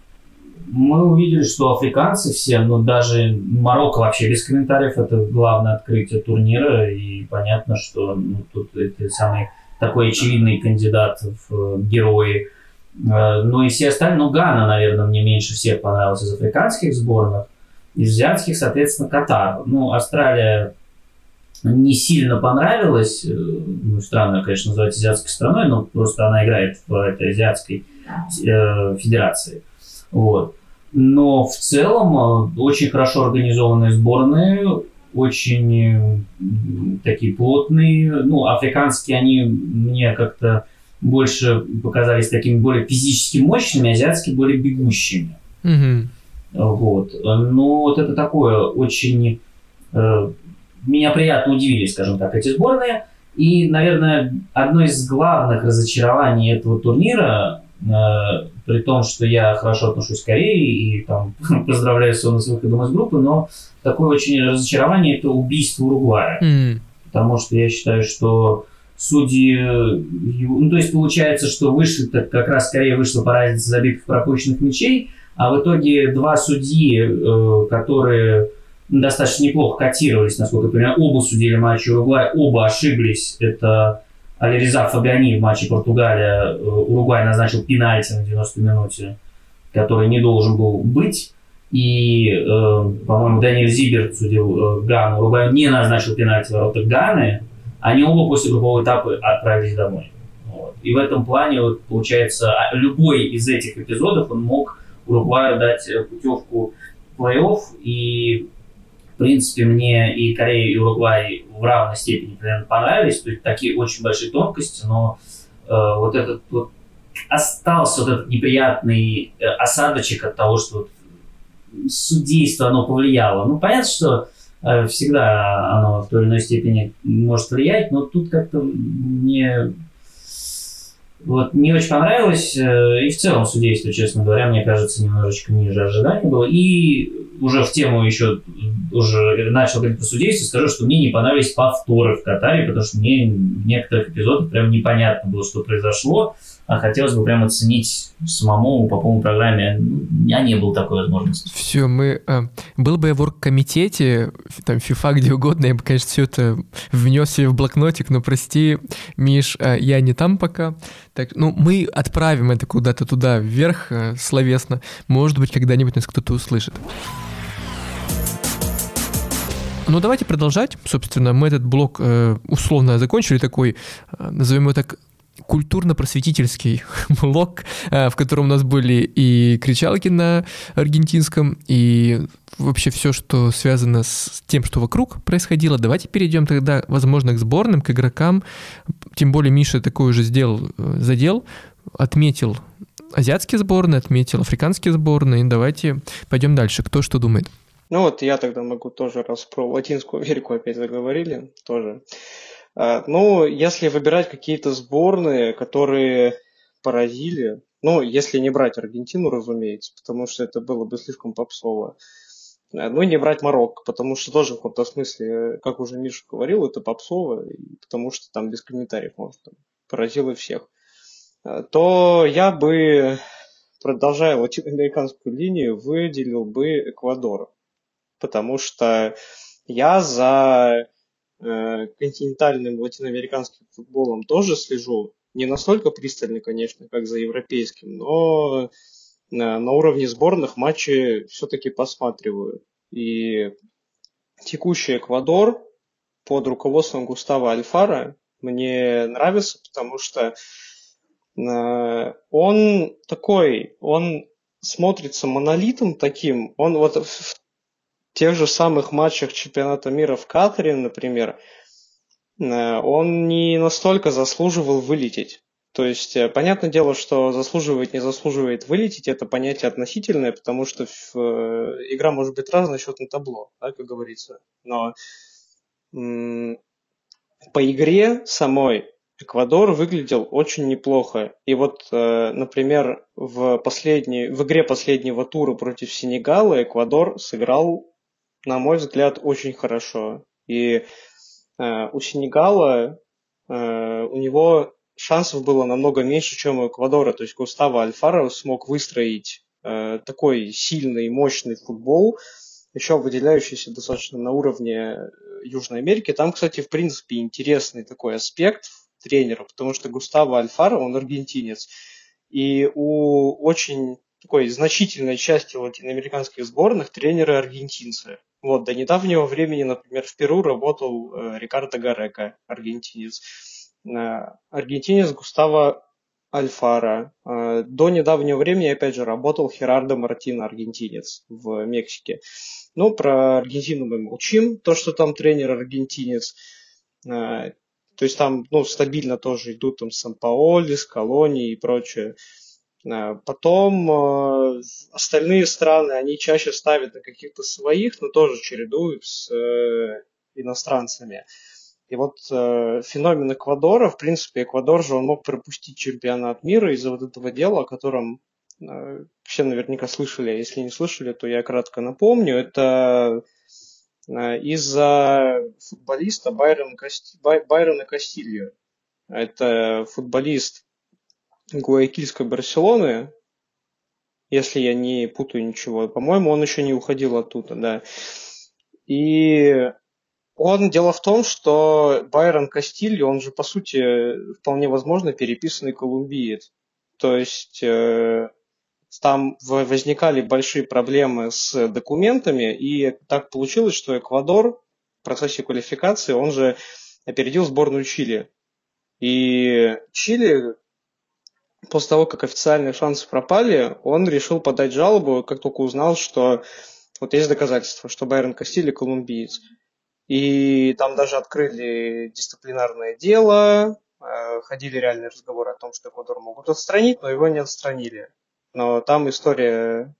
мы увидели, что африканцы все, ну, даже Марокко вообще без комментариев, это главное открытие турнира. И понятно, что ну, тут это самый такой очевидный кандидат в герои. Э, ну и все остальные, ну, Гана, наверное, мне меньше всех понравилась из африканских сборных. Из азиатских, соответственно, Катар. Ну, Австралия не сильно понравилась. Э, ну, странно, конечно, называть азиатской страной, но просто она играет в этой азиатской э, федерации. Вот. Но в целом э, очень хорошо организованные сборные, очень такие плотные. Ну, африканские они мне как-то больше показались такими более физически мощными, азиатские более бегущими. Мгм. Вот. Но вот это такое очень... э, меня приятно удивили, скажем так, эти сборные. И, наверное, одно из главных разочарований этого турнира, э, при том, что я хорошо отношусь к Корее и там поздравляю Сона с выходом из группы, но такое очень разочарование – это убийство Уругвая М. потому что я считаю, что судьи, э, ну то есть получается, что вышли так как раз скорее вышло по разнице забитых пропущенных мячей, а в итоге два судьи, э, которые достаточно неплохо котировались, насколько я понимаю, оба судили матч Уругвая, оба ошиблись. Это Алириза Фабиани в матче Португалия. э, Уругвай назначил пенальти на 90 минуте, который не должен был быть. И, э, по-моему, Даниэль Зиберт судил э, Гану. Уругвай не назначил пенальти в воротах Ганы. Они оба после группового этапа отправились домой. Вот. И в этом плане, вот, получается, а- любой из этих эпизодов он мог Уругваю дать э, путевку плей-офф. И, в принципе, мне и Корея, и Уругвай в равной степени примерно понравились. То есть такие очень большие тонкости, но э, вот этот вот остался вот этот неприятный э, осадочек от того, что вот судейство оно повлияло. Ну, понятно, что э, всегда оно в той или иной степени может влиять, но тут как-то мне вот не очень понравилось. э, И в целом судейство, честно говоря, мне кажется, немножечко ниже ожиданий было. И уже в тему еще уже начал говорить по судейству, скажу, что мне не понравились повторы в Катаре, потому что мне в некоторых эпизодах прям непонятно было, что произошло, а хотелось бы прям оценить самому по полной программе. У меня не было такой возможности. Все, мы... а, был бы я в оргкомитете, там, FIFA, где угодно, я бы, конечно, все это внес себе в блокнотик, но прости, Миш, а, я не там пока. Так, ну, мы отправим это куда-то туда, вверх, а, словесно. Может быть, когда-нибудь нас кто-то услышит. Ну, давайте продолжать. Собственно, мы этот блок э, условно закончили, такой, э, назовем его так, культурно-просветительский блок, э, в котором у нас были и кричалки на аргентинском, и вообще все, что связано с тем, что вокруг происходило. Давайте перейдем тогда, возможно, к сборным, к игрокам. Тем более Миша такой уже сделал э, задел, отметил азиатские сборные, отметил африканские сборные. Давайте пойдем дальше. Кто что думает? Ну вот я тогда могу тоже, раз про Латинскую Америку опять заговорили, тоже. А, Ну, если выбирать какие-то сборные, которые поразили, ну, если не брать Аргентину, разумеется, потому что это было бы слишком попсово. А, Ну, и не брать Марокко, потому что тоже в каком-то смысле, как уже Миша говорил, это попсово, потому что там без комментариев, может, поразило всех. А, То я бы, продолжая латиноамериканскую линию, выделил бы Эквадор потому что я за континентальным латиноамериканским футболом тоже слежу. Не настолько пристально, конечно, как за европейским, но на, уровне сборных матчи все-таки посматриваю. И текущий Эквадор под руководством Густава Альфара мне нравится, потому что э, он такой, он смотрится монолитом таким, он вот в тех же самых матчах чемпионата мира в Катаре, например, э, он не настолько заслуживал вылететь. То есть, э, понятное дело, что заслуживает, не заслуживает вылететь, это понятие относительное, потому что э, игра может быть разная счет на табло, да, как говорится. Но по игре самой Эквадор выглядел очень неплохо. И вот, например, в, последней, в игре последнего тура против Сенегала Эквадор сыграл на мой взгляд, очень хорошо. И э, у Сенегала э, у него шансов было намного меньше, чем у Эквадора. То есть Густаво Альфаро смог выстроить э, такой сильный, мощный футбол, еще выделяющийся достаточно на уровне Южной Америки. Там, кстати, в принципе, интересный такой аспект тренера, потому что Густаво Альфаро, он аргентинец. И у очень такой значительной части латиноамериканских сборных тренеры аргентинцы. Вот, до недавнего времени, например, в Перу работал э, Рикардо Гарека, аргентинец. Э, аргентинец Густаво Альфара. Э, до недавнего времени, опять же, работал Херардо Мартин, аргентинец в Мексике. Ну, про Аргентину мы молчим, то, что там тренер аргентинец. Э, То есть там, ну, стабильно тоже идут там Сан-Паоли, Скалони и прочее. А, потом э, остальные страны, они чаще ставят на каких-то своих, но тоже чередуют с э, иностранцами. И вот э, феномен Эквадора, в принципе, Эквадор же он мог пропустить чемпионат мира из-за вот этого дела, о котором э, все наверняка слышали, а если не слышали, то я кратко напомню. Это э, из-за футболиста Байрона, Касти... Байрона Кастильо. Это футболист Гуаякильской Барселоны, если я не путаю ничего. По-моему, он еще не уходил оттуда, да. И он, дело в том, что Байрон Кастиль, он же, по сути, вполне возможно переписанный колумбиец. То есть э, там возникали большие проблемы с документами, и так получилось, что Эквадор в процессе квалификации, он же опередил сборную Чили. И Чили после того, как официальные шансы пропали, он решил подать жалобу, как только узнал, что вот есть доказательства, что Байрон Кастиль колумбиец. И там даже открыли дисциплинарное дело, э, ходили реальные разговоры о том, что Эквадор могут отстранить, но его не отстранили. Но там история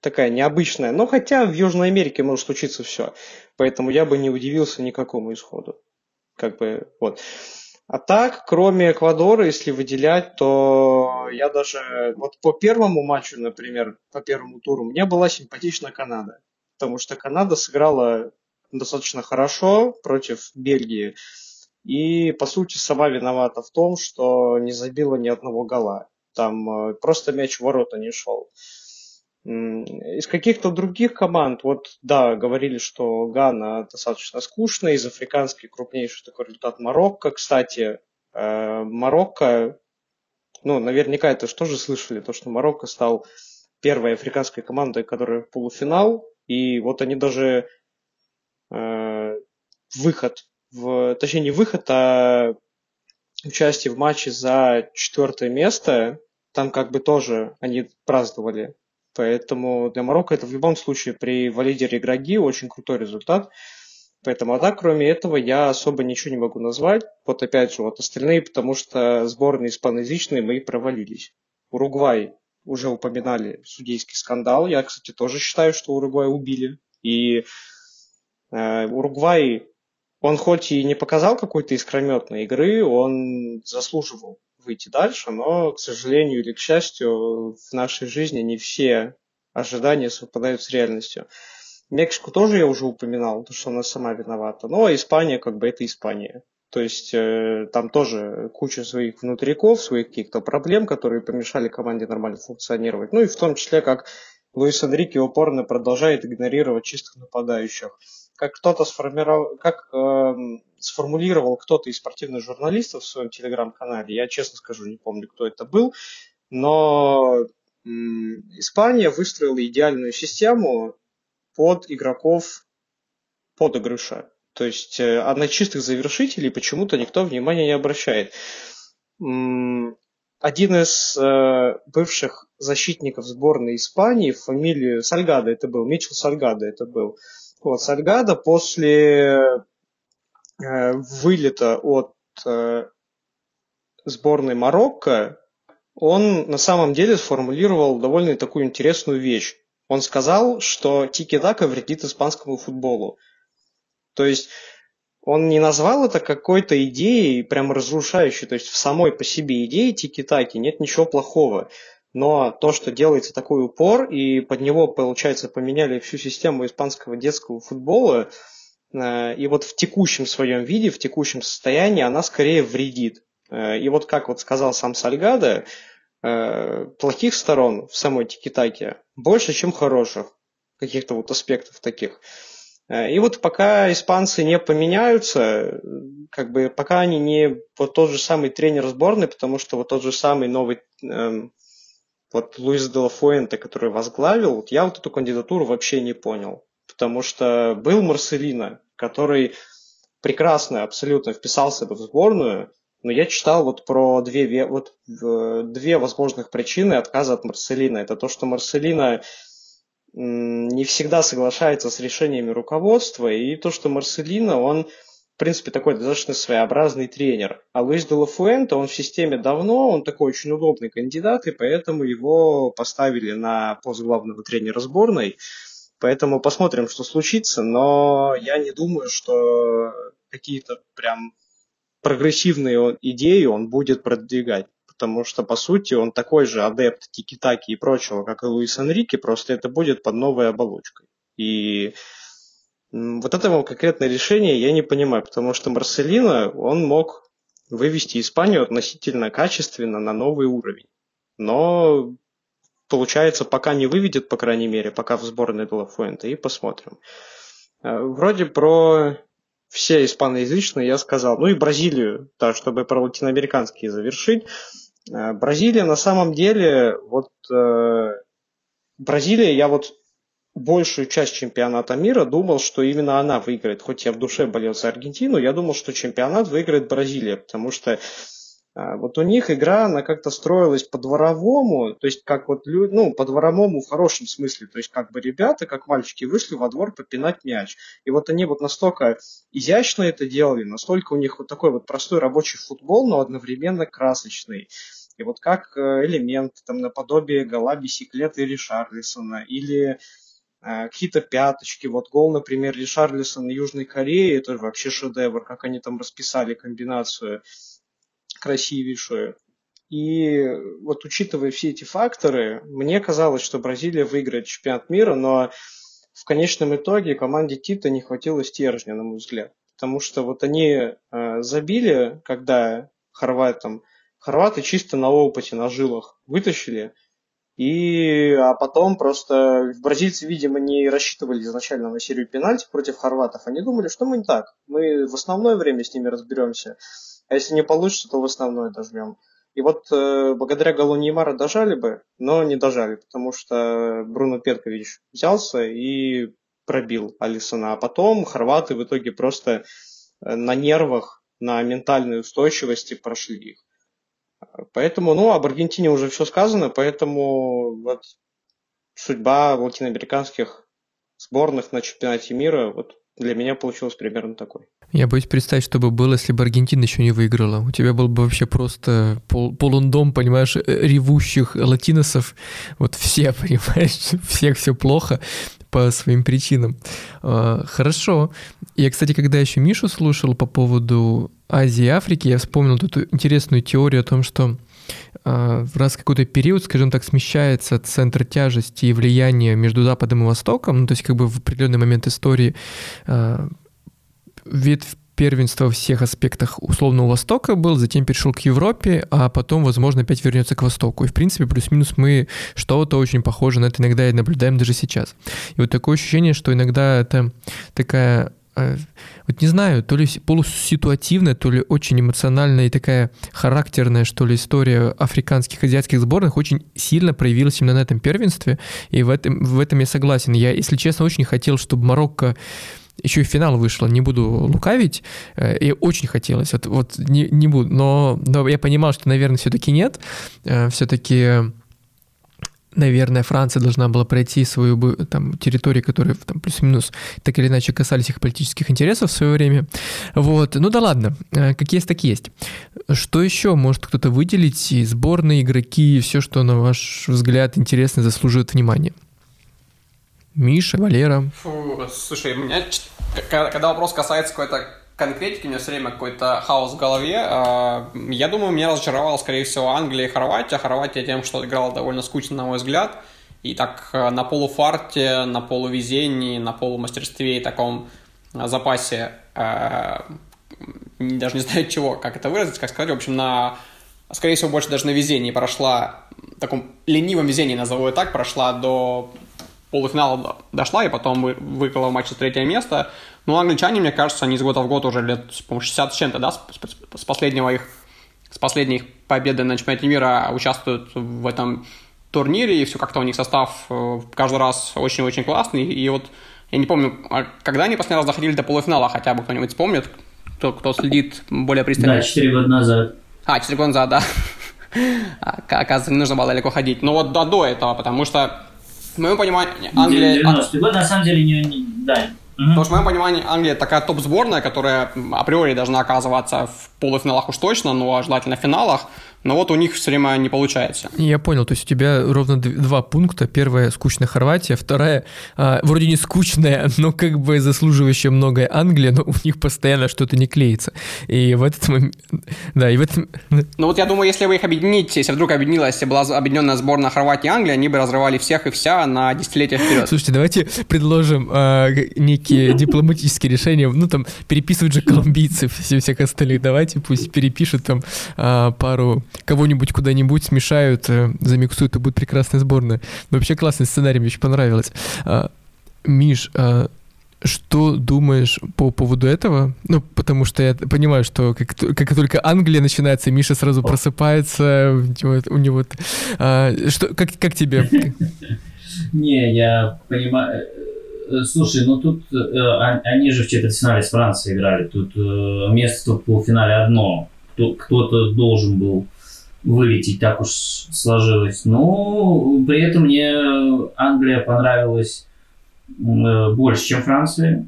такая необычная. Но хотя в Южной Америке может случиться все. Поэтому я бы не удивился никакому исходу. Как бы, вот. А так, кроме Эквадора, если выделять, то я даже вот по первому матчу, например, по первому туру, мне была симпатична Канада. Потому что Канада сыграла достаточно хорошо против Бельгии. И, по сути, сама виновата в том, что не забила ни одного гола. Там э, просто мяч в ворота не шел. Из каких-то других команд, вот да, говорили, что Гана достаточно скучная, из африканских крупнейший такой результат Марокко. Кстати, э, Марокко, ну, наверняка это же слышали, то, что Марокко стал первой африканской командой, которая в полуфинал, и вот они даже э, выход, в, точнее не выход, а участие в матче за четвертое место, там как бы тоже они праздновали Поэтому для Марокко это в любом случае при валидере Граги очень крутой результат. Поэтому, а так, кроме этого, я особо ничего не могу назвать. Вот опять же, вот остальные, потому что сборные испаноязычные мы провалились. Уругвай уже упоминали судейский скандал. Я, кстати, тоже считаю, что Уругвай убили. И э, Уругвай, он хоть и не показал какой-то искрометной игры, он заслуживал выйти дальше, но, к сожалению или к счастью, в нашей жизни не все ожидания совпадают с реальностью. Мексику тоже я уже упоминал, потому что она сама виновата. Но Испания, как бы, это Испания. То есть э, там тоже куча своих внутриков, своих каких-то проблем, которые помешали команде нормально функционировать. Ну и в том числе, как Луис Энрике упорно продолжает игнорировать чистых нападающих как кто-то сформировал, как э, сформулировал кто-то из спортивных журналистов в своем телеграм-канале, я честно скажу, не помню, кто это был, но э, Испания выстроила идеальную систему под игроков подыгрыша. То есть э, а чистых завершителей почему-то никто внимания не обращает. Один из э, бывших защитников сборной Испании, фамилию Сальгада это был, Мичел Сальгада это был, вот, Сальгада после э, вылета от э, сборной Марокко, он на самом деле сформулировал довольно такую интересную вещь. Он сказал, что тики-така вредит испанскому футболу. То есть он не назвал это какой-то идеей прям разрушающей. То есть в самой по себе идее тики-таки нет ничего плохого. Но то, что делается такой упор, и под него, получается, поменяли всю систему испанского детского футбола, э, и вот в текущем своем виде, в текущем состоянии она скорее вредит. Э, и вот как вот сказал сам Сальгадо, э, плохих сторон в самой тикитаке больше, чем хороших каких-то вот аспектов таких. И вот пока испанцы не поменяются, как бы пока они не вот тот же самый тренер сборной, потому что вот тот же самый новый эм, вот Луис де Фуэнте, который возглавил, вот я вот эту кандидатуру вообще не понял. Потому что был Марселина, который прекрасно абсолютно вписался бы в сборную, но я читал вот про две, вот, две возможных причины отказа от Марселина. Это то, что Марселина не всегда соглашается с решениями руководства, и то, что Марселина, он принципе, такой достаточно своеобразный тренер. А Луис де Лафуэнте, он в системе давно, он такой очень удобный кандидат, и поэтому его поставили на пост главного тренера сборной. Поэтому посмотрим, что случится, но я не думаю, что какие-то прям прогрессивные идеи он будет продвигать. Потому что, по сути, он такой же адепт тики-таки и прочего, как и Луис Энрике, просто это будет под новой оболочкой. И вот этого конкретное решение я не понимаю, потому что Марселино, он мог вывести Испанию относительно качественно на новый уровень. Но, получается, пока не выведет, по крайней мере, пока в сборной была Фуэнте, и посмотрим. Э, вроде про все испаноязычные я сказал. Ну и Бразилию, да, чтобы про латиноамериканские завершить. Э, Бразилия на самом деле, вот э, Бразилия, я вот большую часть чемпионата мира думал, что именно она выиграет. Хоть я в душе болел за Аргентину, я думал, что чемпионат выиграет Бразилия, потому что а, вот у них игра, она как-то строилась по-дворовому, то есть как вот, ну, по-дворовому в хорошем смысле, то есть как бы ребята, как мальчики, вышли во двор попинать мяч. И вот они вот настолько изящно это делали, настолько у них вот такой вот простой рабочий футбол, но одновременно красочный. И вот как э, элемент, там, наподобие гола Бисиклета или Шарлисона, или какие-то пяточки. Вот гол, например, Ришарлисон Южной Кореи, это вообще шедевр, как они там расписали комбинацию красивейшую. И вот учитывая все эти факторы, мне казалось, что Бразилия выиграет чемпионат мира, но в конечном итоге команде Тита не хватило стержня, на мой взгляд. Потому что вот они э, забили, когда хорватам, хорваты чисто на опыте, на жилах вытащили – и, а потом просто бразильцы, видимо, не рассчитывали изначально на серию пенальти против хорватов. Они думали, что мы не так. Мы в основное время с ними разберемся. А если не получится, то в основное дожмем. И вот э, благодаря голу Неймара дожали бы, но не дожали, потому что Бруно Петкович взялся и пробил Алисона. А потом хорваты в итоге просто э, на нервах, на ментальной устойчивости прошли их. Поэтому, ну, об Аргентине уже все сказано, поэтому вот судьба латиноамериканских сборных на чемпионате мира вот для меня получилось примерно такой. Я боюсь представить, что бы было, если бы Аргентина еще не выиграла. У тебя был бы вообще просто пол, полон дом, понимаешь, э, ревущих латиносов. Вот все, понимаешь, всех все плохо по своим причинам. А, хорошо. Я, кстати, когда еще Мишу слушал по поводу Азии и Африки, я вспомнил эту интересную теорию о том, что а, в раз какой-то период, скажем так, смещается центр тяжести и влияния между Западом и Востоком, ну, то есть как бы в определенный момент истории а, ветвь первенства во всех аспектах условно у Востока был, затем перешел к Европе, а потом, возможно, опять вернется к Востоку. И, в принципе, плюс-минус мы что-то очень похоже на это иногда и наблюдаем даже сейчас. И вот такое ощущение, что иногда это такая вот не знаю, то ли полуситуативная, то ли очень эмоциональная и такая характерная, что ли, история африканских, азиатских сборных очень сильно проявилась именно на этом первенстве, и в этом, в этом я согласен. Я, если честно, очень хотел, чтобы Марокко еще и финал вышло, не буду лукавить, э, и очень хотелось, вот, вот не, не буду, но, но я понимал, что, наверное, все-таки нет, э, все-таки наверное, Франция должна была пройти свою там, территорию, которые там, плюс-минус так или иначе касались их политических интересов в свое время. Вот. Ну да ладно, э, как есть, так есть. Что еще может кто-то выделить? И сборные, игроки, все, что, на ваш взгляд, интересно, заслуживает внимания? Миша, Валера. Фу, слушай, меня, когда вопрос касается какой-то конкретики, у меня все время какой-то хаос в голове. А, я думаю, меня разочаровала, скорее всего, Англия и Хорватия. Хорватия тем, что играла довольно скучно, на мой взгляд. И так э, на полуфарте, на полувезении, на полумастерстве и таком э, запасе, э, даже не знаю чего, как это выразить, как сказать, в общем, на, скорее всего, больше даже на везении прошла, в таком ленивом везении, назову я так, прошла до полуфинала дошла и потом выиграла в матче третье место. Ну, англичане, мне кажется, они из года в год уже лет, по 60 с чем-то, да, с, с, с последнего их, с последней их победы на чемпионате мира участвуют в этом турнире, и все как-то у них состав э, каждый раз очень-очень классный. И вот я не помню, а когда они последний раз доходили до полуфинала, хотя бы кто-нибудь вспомнит, кто, кто следит более пристально. Да, 4 года назад. А, 4 года назад, да. Оказывается, не нужно было далеко ходить. Но вот до, до этого, потому что в моем понимании Англия... 90 год, на самом деле, не, не, да, Потому что, в моем понимании, Англия такая топ-сборная, которая априори должна оказываться в полуфиналах уж точно, но желательно в финалах. Но вот у них все время не получается. Я понял, то есть у тебя ровно два пункта. Первая скучная Хорватия, вторая а, вроде не скучная, но как бы заслуживающая многое Англия, но у них постоянно что-то не клеится. И в этот момент... Да, и в этом... Ну вот я думаю, если вы их объедините, если вдруг объединилась, если была объединенная сборная Хорватии и Англии, они бы разрывали всех и вся на десятилетия вперед. Слушайте, давайте предложим а, некие дипломатические решения. Ну там переписывают же колумбийцев, всех остальных. Давайте пусть перепишут там а, пару кого-нибудь куда-нибудь смешают, э, замиксуют, и будет прекрасная сборная. Вообще классный сценарий, мне очень понравилось. А, Миш, а, что думаешь по поводу этого? Ну, потому что я понимаю, что как, как только Англия начинается, Миша сразу просыпается, у него... А, что, как, как тебе? Не, я понимаю... Э, слушай, ну тут э, они же в четвертьфинале с Францией играли. Тут место в полуфинале одно. Кто-то должен был вылететь, так уж сложилось. Но при этом мне Англия понравилась э, больше, чем Франция.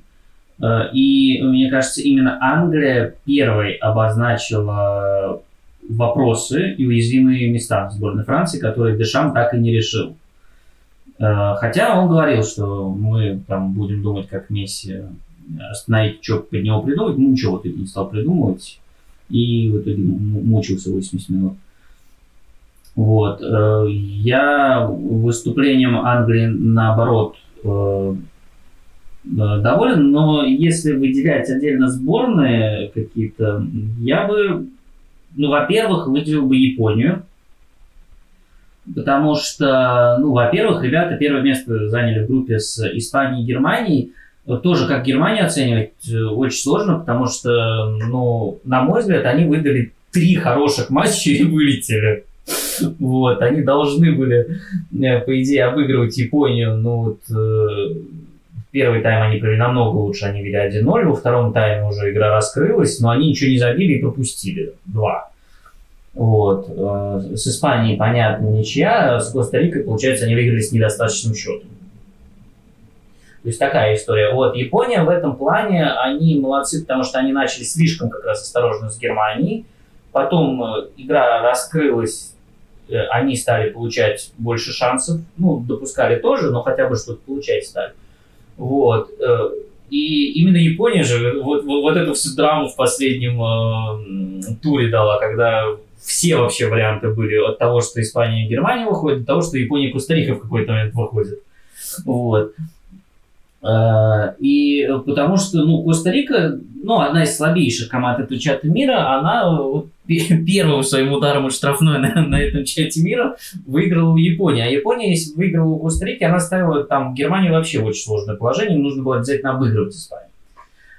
Э, и мне кажется, именно Англия первой обозначила вопросы и уязвимые места в сборной Франции, которые Дешам так и не решил. Э, хотя он говорил, что мы там будем думать, как Месси остановить, что под него придумать. Ну, ничего вот не стал придумывать. И в итоге мучился 80 минут. Вот. Э, я выступлением Англии, наоборот, э, доволен, но если выделять отдельно сборные какие-то, я бы, ну, во-первых, выделил бы Японию, потому что, ну, во-первых, ребята первое место заняли в группе с Испанией и Германией, тоже как Германию оценивать э, очень сложно, потому что, ну, на мой взгляд, они выдали три хороших матча и вылетели. Вот, они должны были, э, по идее, обыгрывать Японию, ну вот э, первый тайм они провели намного лучше, они вели 1-0, во втором тайме уже игра раскрылась, но они ничего не забили и пропустили. Два. Вот. Э, с Испанией, понятно, ничья, а с Коста-Рикой, получается, они выиграли с недостаточным счетом. То есть такая история. Вот, Япония в этом плане, они молодцы, потому что они начали слишком как раз осторожно с Германией. Потом игра раскрылась они стали получать больше шансов, ну, допускали тоже, но хотя бы что-то получать стали. Вот. Э, и именно Япония же вот, вот, вот эту всю драму в последнем э, туре дала, когда все вообще варианты были от того, что Испания и Германия выходят, до того, что Япония и Коста-Рика в какой-то момент выходят. Вот. Э, и потому что, ну, Коста-Рика, ну, одна из слабейших команд этого чата мира, она вот первым своим ударом от штрафной на, на этом чате мира выиграла у Японии. А Япония, если выиграла у Коста-Рики, она ставила там Германию вообще в очень сложное положение, нужно было обязательно обыгрывать Испанию.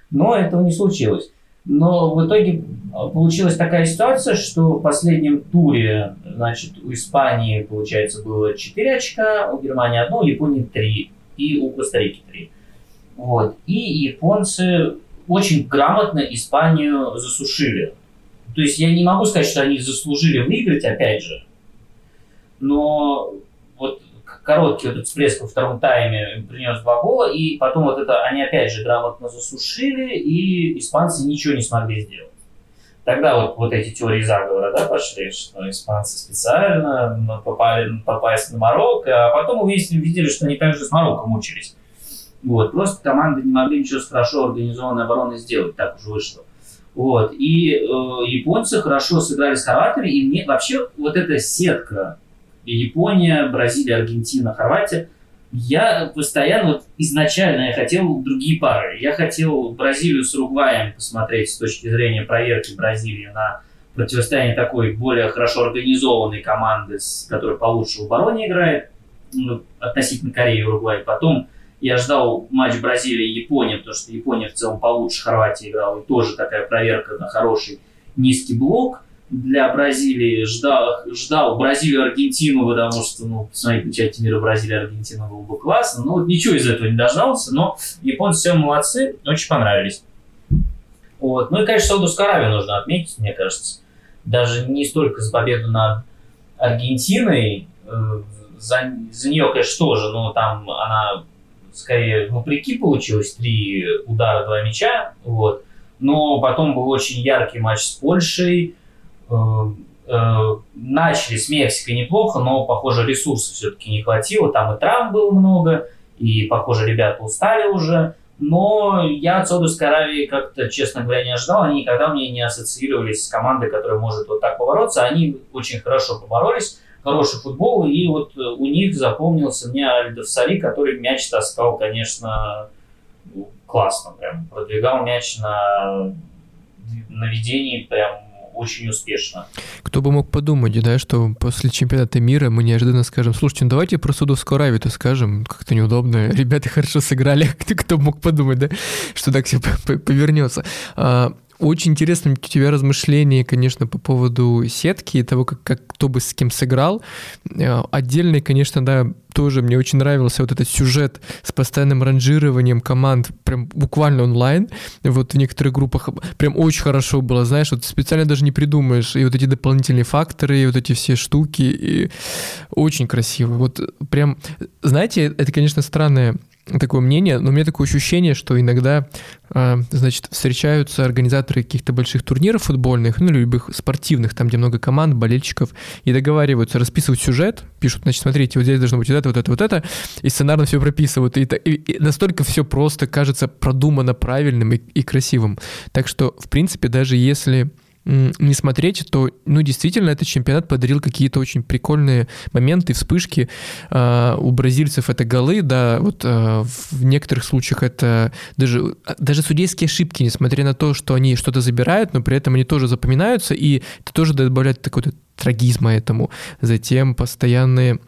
Но этого не случилось. Но в итоге а, получилась такая ситуация, что в последнем туре, значит, у Испании, получается, было 4 очка, у Германии 1, у Японии 3 и у Коста-Рики 3. Вот. И японцы очень грамотно Испанию засушили. То есть я не могу сказать, что они заслужили выиграть, опять же. Но вот короткий вот этот всплеск во втором тайме принес два гола, и потом вот это они опять же грамотно засушили, и испанцы ничего не смогли сделать. Тогда вот, вот эти теории заговора да, пошли, что испанцы специально попали, попасть на Марокко, а потом увидели, видели, что они также с Марокко мучились. Вот. Просто команды не могли ничего с хорошо организованной обороной сделать, так уж вышло. Вот. И э, японцы хорошо сыграли с хорватами, и мне вообще вот эта сетка Япония, Бразилия, Аргентина, Хорватия, я постоянно, вот изначально я хотел другие пары. Я хотел Бразилию с Уругваем посмотреть с точки зрения проверки Бразилии на противостояние такой более хорошо организованной команды, которая получше в обороне играет, ну, относительно Кореи и Уругвая. Потом я ждал матч Бразилии и Япония, потому что Япония в целом получше Хорватии играла, и тоже такая проверка на хороший низкий блок для Бразилии. Ждал, ждал Бразилию Аргентину, потому что, ну, посмотреть на мира Бразилия Аргентина было бы классно. Но вот ничего из этого не дождался, но японцы все молодцы, очень понравились. Вот. Ну и, конечно, Саудовскую Аравию нужно отметить, мне кажется. Даже не столько за победу над Аргентиной, э, за, за нее, конечно, тоже, но там она скорее вопреки получилось, три удара, два мяча, вот. Но потом был очень яркий матч с Польшей, э, э, начали с Мексикой неплохо, но, похоже, ресурсов все-таки не хватило, там и травм было много, и, похоже, ребята устали уже, но я от Саудовской Аравии как-то, честно говоря, не ожидал. Они никогда мне не ассоциировались с командой, которая может вот так побороться. Они очень хорошо поборолись, хороший футбол, и вот у них запомнился мне Альдов Сари, который мяч таскал, конечно, классно прям. Продвигал мяч на наведении прям очень успешно. Кто бы мог подумать, да, что после чемпионата мира мы неожиданно скажем, слушайте, ну давайте про Судовскую Аравию-то скажем, как-то неудобно, ребята хорошо сыграли, кто мог подумать, да, что так все повернется. А, очень интересно у тебя размышления, конечно, по поводу сетки и того, как, как кто бы с кем сыграл. Э, отдельный, конечно, да, тоже мне очень нравился вот этот сюжет с постоянным ранжированием команд прям буквально онлайн. Вот в некоторых группах прям очень хорошо было, знаешь, вот специально даже не придумаешь. И вот эти дополнительные факторы, и вот эти все штуки. И очень красиво. Вот прям, знаете, это, конечно, странное такое мнение, но у меня такое ощущение, что иногда, а, значит, встречаются организаторы каких-то больших турниров футбольных, ну, любых спортивных, там, где много команд, болельщиков, и договариваются, расписывают сюжет, пишут, значит, смотрите, вот здесь должно быть вот это, вот это, вот это, и сценарно все прописывают, и, и, и настолько все просто кажется продумано правильным и, и красивым. Так что, в принципе, даже если не смотреть, то, ну, действительно, этот чемпионат подарил какие-то очень прикольные моменты, вспышки. Uh, у бразильцев это голы, да, вот uh, в некоторых случаях это даже, даже судейские ошибки, несмотря на то, что они что-то забирают, но при этом они тоже запоминаются, и это тоже добавляет такой-то трагизма этому. Затем постоянные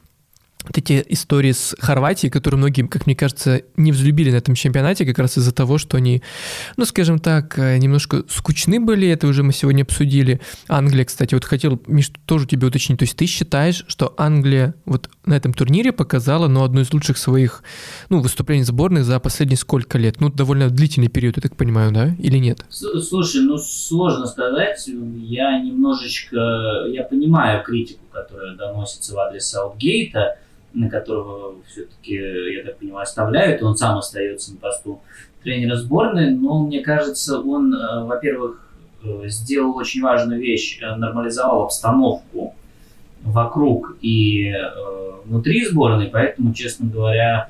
вот эти истории с Хорватией, которые многие, как мне кажется, не взлюбили на этом чемпионате, как раз из-за того, что они, ну, скажем так, э, немножко скучны были, это уже мы сегодня обсудили. Англия, кстати, вот хотел, Миш, тоже тебе уточнить, то есть ты считаешь, что Англия вот на этом турнире показала, ну, одно из лучших своих, ну, выступлений сборных за последние сколько лет? Ну, довольно длительный период, я так понимаю, да, или нет? Слушай, ну, сложно сказать, я немножечко, я понимаю критику, которая доносится в адрес Саутгейта, на которого все-таки, я так понимаю, оставляют, он сам остается на посту тренера сборной, но мне кажется, он, э, во-первых, э, сделал очень важную вещь, э, нормализовал обстановку вокруг и внутри сборной, поэтому, честно говоря,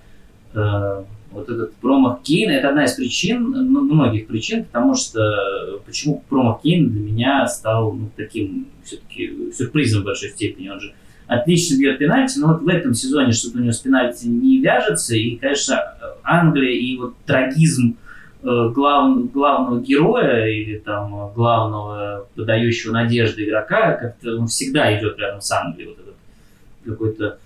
вот этот промах Кейна, это одна из причин, ну, многих причин, потому что почему промах Кейна для меня стал ну, таким все-таки сюрпризом в большой степени. Он же отлично бьет пенальти, но вот в этом сезоне что-то у него с пенальти не вяжется, и, конечно, Англия и вот трагизм э, глав, главного героя или там главного подающего надежды игрока, как-то он всегда идет рядом с Англией, вот этот какой-то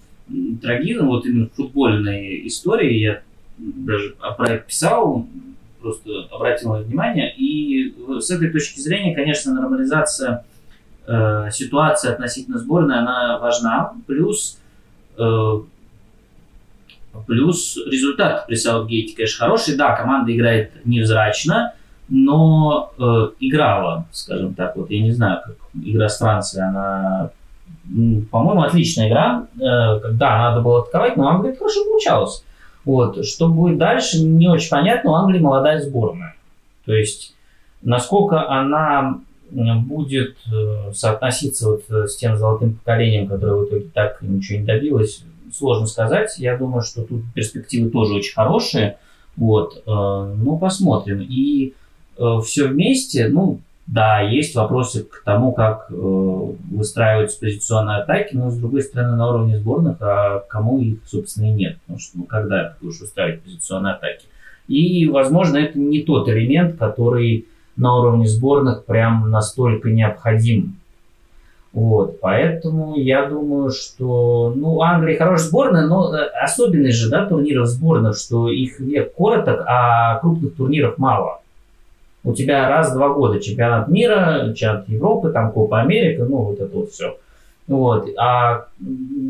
трагизм, вот именно футбольной истории, я даже про это писал, просто обратил внимание, и с этой точки зрения, конечно, нормализация э, ситуация относительно сборной, она важна. Плюс, э, плюс результат при Саутгейте, конечно, хороший. Да, команда играет невзрачно, но э, играла, скажем так, вот я не знаю, как игра с Францией, она, по-моему, отличная игра. Э, когда надо было атаковать, но Англия хорошо получалось. Вот. Что будет дальше, не очень понятно. У Англии молодая сборная. То есть, насколько она будет э, соотноситься вот э, с тем золотым поколением, которое в итоге так ничего не добилось, сложно сказать. Я думаю, что тут перспективы тоже очень хорошие. Вот, э, ну, посмотрим. И все вместе, ну, да, есть вопросы к тому, как выстраиваются позиционные атаки, но, с другой стороны, на уровне сборных, а кому их, собственно, и нет. Потому что, ну, когда ты будешь устраивать позиционные атаки? И, возможно, это не тот элемент, который на уровне сборных прям настолько необходим. Вот, поэтому я думаю, что, ну, Англия хорошая сборная, но э, особенность же, да, турниров сборных, что их век короток, а крупных турниров мало. У тебя раз в два года чемпионат мира, чемпионат Европы, там Копа Америка, ну, вот это вот все. Вот. А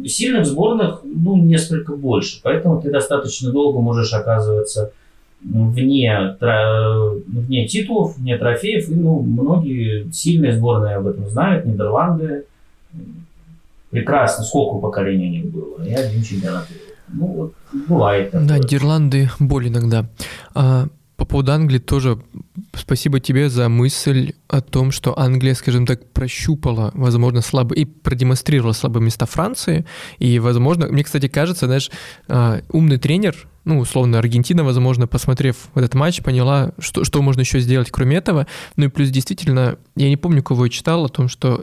сильных сборных, ну, несколько больше. Поэтому ты достаточно долго можешь оказываться вне, вне титулов, вне трофеев. И, ну, многие сильные сборные об этом знают. Нидерланды прекрасно, сколько поколений у них было. И один чемпионат Ну, вот бывает. Такое. Да, Нидерланды боль иногда. А, по поводу Англии тоже спасибо тебе за мысль о том, что Англия, скажем так, прощупала, возможно, слабо и продемонстрировала слабые места Франции. И, возможно, мне, кстати, кажется, знаешь, а, умный тренер, ну, условно, Аргентина, возможно, посмотрев этот матч, поняла, что, что можно еще сделать, кроме этого. Ну и плюс, действительно, я не помню, кого я читал о том, что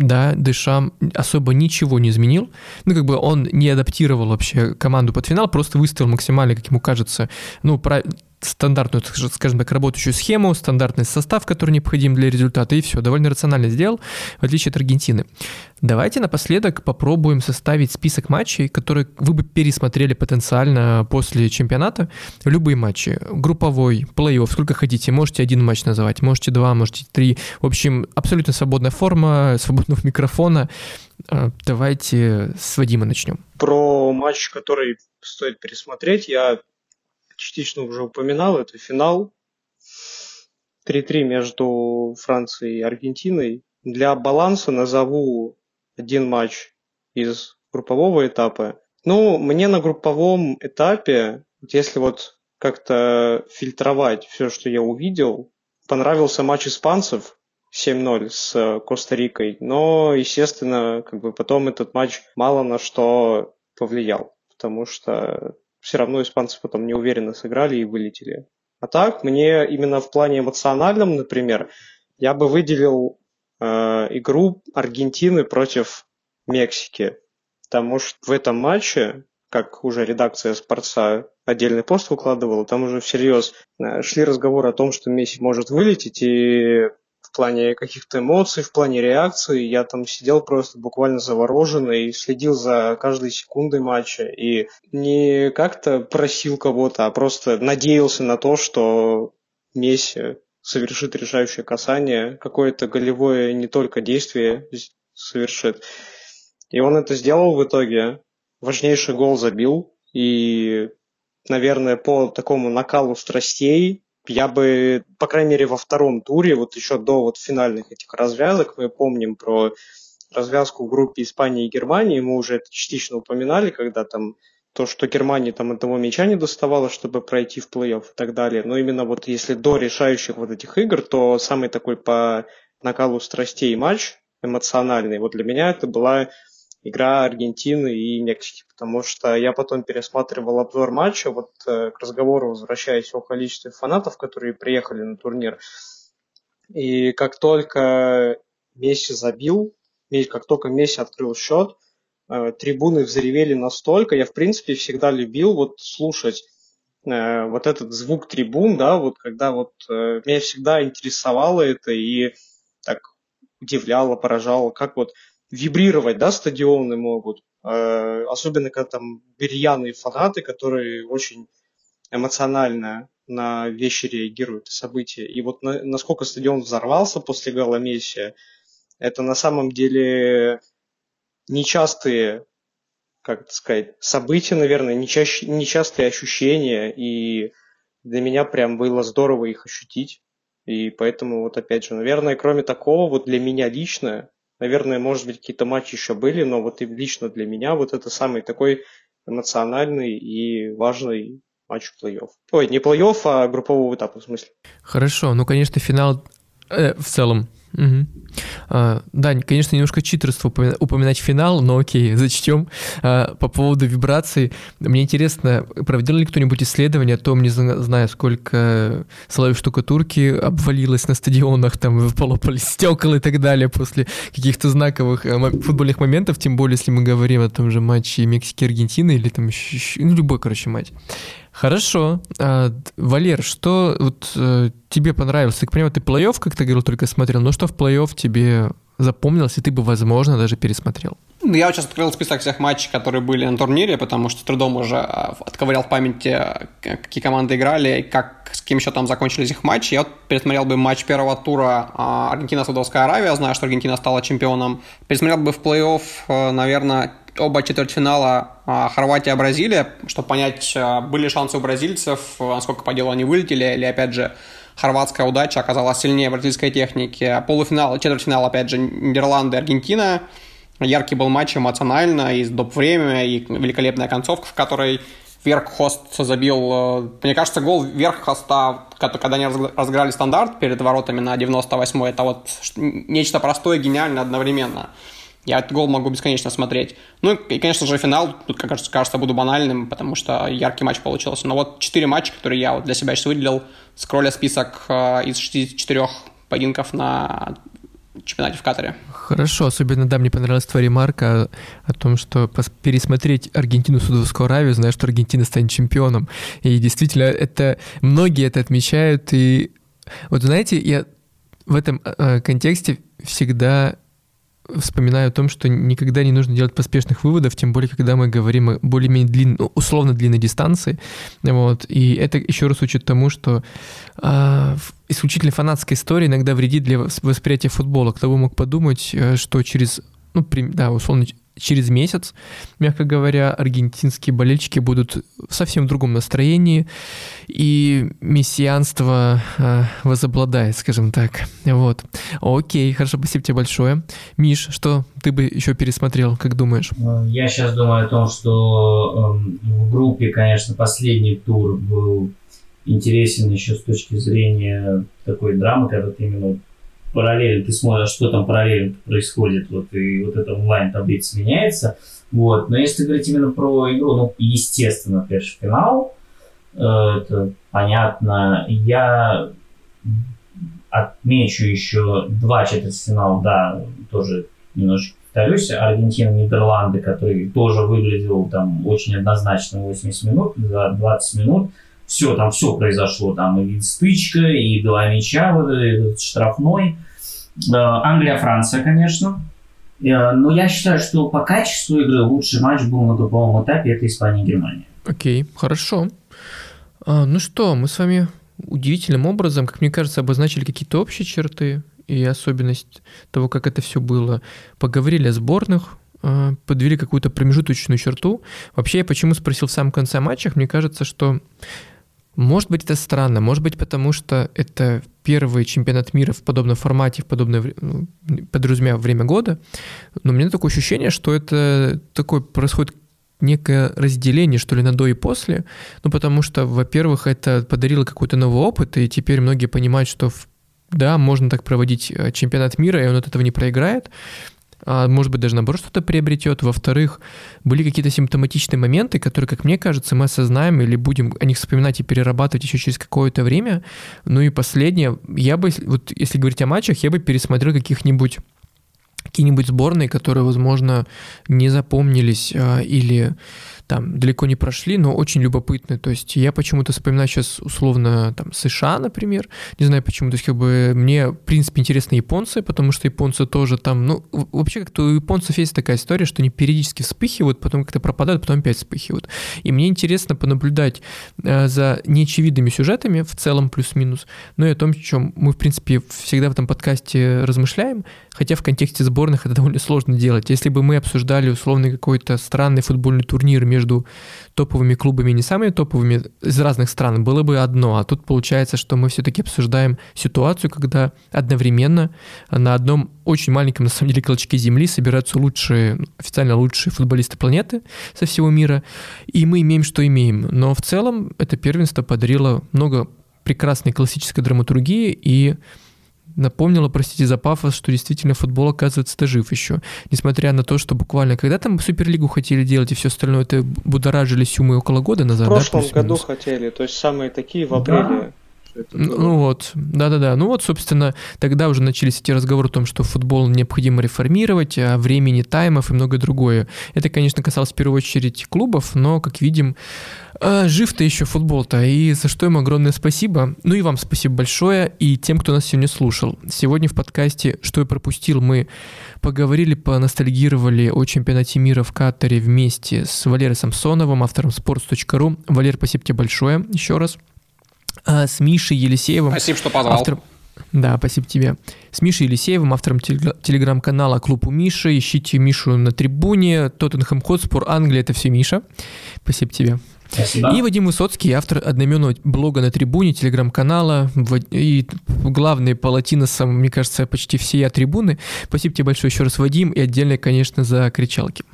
да, Дешам особо ничего не изменил. Ну, как бы он не адаптировал вообще команду под финал, просто выставил максимально, как ему кажется, ну, про стандартную, скажем так, работающую схему, стандартный состав, который необходим для результата, и все, довольно рационально сделал, в отличие от Аргентины. Давайте напоследок попробуем составить список матчей, которые вы бы пересмотрели потенциально после чемпионата. Любые матчи, групповой, плей-офф, сколько хотите. Можете один матч называть, можете два, можете три. В общем, абсолютно свободная форма, свободного микрофона. А, давайте с Вадима начнем. Про матч, который стоит пересмотреть, я частично уже упоминал, это финал 3-3 между Францией и Аргентиной. Для баланса назову один матч из группового этапа. Ну, мне на групповом этапе, если вот как-то фильтровать все, что я увидел, понравился матч испанцев 7-0 с Коста-Рикой, но, естественно, как бы потом этот матч мало на что повлиял, потому что все равно испанцы потом неуверенно сыграли и вылетели. А так, мне именно в плане эмоциональном, например, я бы выделил э, игру Аргентины против Мексики. Потому что в этом матче, как уже редакция Спорца отдельный пост выкладывала, там уже всерьез э, шли разговоры о том, что Месси может вылететь, и в плане каких-то эмоций, в плане реакции. Я там сидел просто буквально завороженный и следил за каждой секундой матча. И не как-то просил кого-то, а просто надеялся на то, что Месси совершит решающее касание, какое-то голевое не только действие совершит. И он это сделал в итоге. Важнейший гол забил. И, наверное, по такому накалу страстей я бы, по крайней мере, во втором туре, вот еще до вот финальных этих развязок, мы помним про развязку в группе Испании и Германии, мы уже это частично упоминали, когда там то, что Германии там одного мяча не доставало, чтобы пройти в плей-офф и так далее. Но именно вот если до решающих вот этих игр, то самый такой по накалу страстей матч эмоциональный, вот для меня это была игра Аргентины и Мексики, потому что я потом пересматривал обзор матча, вот э, к разговору возвращаясь о количестве фанатов, которые приехали на турнир, и как только Месси забил, как только Месси открыл счет, э, трибуны взревели настолько, я в принципе всегда любил вот слушать э, вот этот звук трибун, да, вот когда вот меня всегда интересовало это и так удивляло, поражало, как вот вибрировать, да, стадионы могут. Э, особенно когда там бирьяные фанаты, которые очень эмоционально на вещи реагируют, события. И вот на, насколько стадион взорвался после гола Месси, это на самом деле нечастые, как сказать, события, наверное, нечаще, нечастые ощущения, и для меня прям было здорово их ощутить. И поэтому вот опять же, наверное, кроме такого, вот для меня лично, Наверное, может быть, какие-то матчи еще были, но вот и лично для меня вот это самый такой эмоциональный и важный матч плей-офф. Ой, не плей-офф, а группового этапа, в смысле. Хорошо, ну, конечно, финал э, в целом Угу. А, да, конечно, немножко читерство упоминать финал, но окей, зачтем. А, по поводу вибраций, мне интересно, проводил ли кто-нибудь исследование о том, не знаю, сколько слоев штукатурки обвалилось на стадионах, там полопались стекла и так далее после каких-то знаковых э, футбольных моментов, тем более, если мы говорим о том же матче Мексики-Аргентины или там еще, ну, любой, короче, матч. Хорошо. А, Валер, что вот э, тебе понравилось? Ты, к примеру, ты плей-офф, как ты говорил, только смотрел, но что в плей-офф тебе запомнилось, и ты бы, возможно, даже пересмотрел? Ну, я вот сейчас открыл список всех матчей, которые были на турнире, потому что трудом уже а, отковырял в памяти, какие команды играли, как, с кем еще там закончились их матчи. Я вот пересмотрел бы матч первого тура а, Аргентина-Саудовская Аравия, знаю, что Аргентина стала чемпионом. Пересмотрел бы в плей-офф, э, наверное, оба четвертьфинала а, Хорватия-Бразилия, чтобы понять, а, были шансы у бразильцев, насколько по делу они вылетели, или, опять же, хорватская удача оказалась сильнее бразильской техники. Полуфинал, четвертьфинал, опять же, Нидерланды, Аргентина. яркий был матч эмоционально, и доп. время, и великолепная концовка, в которой Верххост забил, э, мне кажется, гол Верххоста, когда они разыграли стандарт перед воротами на 98-й, это вот нечто простое гениальное одновременно. Я этот гол могу бесконечно смотреть. Ну и, конечно же, финал, тут, как кажется, буду банальным, потому что яркий матч получился. Но вот четыре матча, которые я вот для себя сейчас выделил, скролля список э, из 64 поединков на чемпионате в Катаре. Хорошо, особенно, да, мне понравилась твоя ремарка о, том, что пересмотреть Аргентину Судовского Аравию, зная, что Аргентина станет чемпионом. И действительно, это многие это отмечают. И вот знаете, я в этом э, контексте всегда вспоминаю о том, что никогда не нужно делать поспешных выводов, тем более, когда мы говорим о более-менее длин, условно длинной дистанции. Вот. И это еще раз учит тому, что э, исключительно фанатская история иногда вредит для восприятия футбола. Кто бы мог подумать, э, что через ну, да, условно, через месяц, мягко говоря, аргентинские болельщики будут в совсем другом настроении, и мессианство э, возобладает, скажем так. Вот. Окей, хорошо, спасибо тебе большое. Миш, что ты бы еще пересмотрел, как думаешь? Ну, я сейчас думаю о том, что э, в группе, конечно, последний тур был интересен еще с точки зрения такой драмы, когда ты именно параллельно, ты смотришь, что там параллельно происходит, вот, и вот эта онлайн-таблица меняется. Вот. Но если говорить именно про игру, ну, естественно, конечно, финал, э, это понятно. Я отмечу еще два четвертьфинала, да, тоже немножечко повторюсь, Аргентина-Нидерланды, который тоже выглядел там очень однозначно 80 минут, за 20 минут все, там все произошло, там и стычка, и два мяча, вот этот штрафной. Э, Англия, Франция, конечно. Э, но я считаю, что по качеству игры лучший матч был на групповом этапе это Испания и Германия. Окей, хорошо. А, ну что, мы с вами удивительным образом, как мне кажется, обозначили какие-то общие черты и особенность того, как это все было. Поговорили о сборных, а, подвели какую-то промежуточную черту. Вообще, я почему спросил в самом конце матчах, мне кажется, что может быть, это странно, может быть, потому что это первый чемпионат мира в подобном формате, в подобное, ну, подразумевая время года, но у меня такое ощущение, что это такое происходит некое разделение, что ли, на до и после, ну, потому что, во-первых, это подарило какой-то новый опыт, и теперь многие понимают, что да, можно так проводить э, чемпионат мира, и он от этого не проиграет а может быть, даже наоборот что-то приобретет. Во-вторых, были какие-то симптоматичные моменты, которые, как мне кажется, мы осознаем или будем о них вспоминать и перерабатывать еще через какое-то время. Ну и последнее, я бы, вот если говорить о матчах, я бы пересмотрел каких-нибудь какие-нибудь сборные, которые, возможно, не запомнились а, или там далеко не прошли, но очень любопытные. То есть я почему-то вспоминаю сейчас условно там США, например. Не знаю почему. То есть как бы мне, в принципе, интересны японцы, потому что японцы тоже там, ну, вообще как-то у японцев есть такая история, что они периодически вспыхивают, потом как-то пропадают, потом опять вспыхивают. И мне интересно понаблюдать э, за неочевидными сюжетами в целом плюс-минус, но и о том, чем мы, в принципе, всегда в этом подкасте размышляем, хотя в контексте сборных это довольно сложно делать. Если бы мы обсуждали условный какой-то странный футбольный турнир между между топовыми клубами и не самыми топовыми из разных стран было бы одно, а тут получается, что мы все-таки обсуждаем ситуацию, когда одновременно на одном очень маленьком, на самом деле, клочке земли собираются лучшие, официально лучшие футболисты планеты со всего мира, и мы имеем, что имеем. Но в целом это первенство подарило много прекрасной классической драматургии и напомнила, простите за пафос, что действительно футбол, оказывается, жив еще. Несмотря на то, что буквально когда там Суперлигу хотели делать и все остальное, это будоражились умы около года назад. В прошлом да, году хотели, то есть самые такие в апреле. Да. Ну вот, да-да-да. Ну вот, собственно, тогда уже начались эти разговоры о том, что футбол необходимо реформировать, о времени таймов и многое другое. Это, конечно, касалось в первую очередь клубов, но, как видим, э, жив-то еще футбол-то, и за что им огромное спасибо. Ну и вам спасибо большое, и тем, кто нас сегодня слушал. Сегодня в подкасте «Что я пропустил» мы поговорили, поностальгировали о чемпионате мира в Катаре вместе с Валерой Самсоновым, автором sports.ru. Валер, спасибо тебе большое еще раз. А, с Мишей Елисеевым. Спасибо, что позвал. Автором, Да, спасибо тебе. С Мишей Елисеевым, автором телеграм-канала «Клуб у Миши». Ищите Мишу на трибуне. Тоттенхэм Хотспур, Англия – это все Миша. Спасибо тебе. Спасибо. И Вадим Высоцкий, автор одноименного блога на трибуне, телеграм-канала и главный по латиносам, мне кажется, почти все трибуны. Спасибо тебе большое еще раз, Вадим, и отдельно, конечно, за кричалки.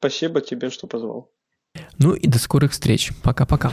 Спасибо тебе, что позвал. Ну и до скорых встреч. Пока-пока.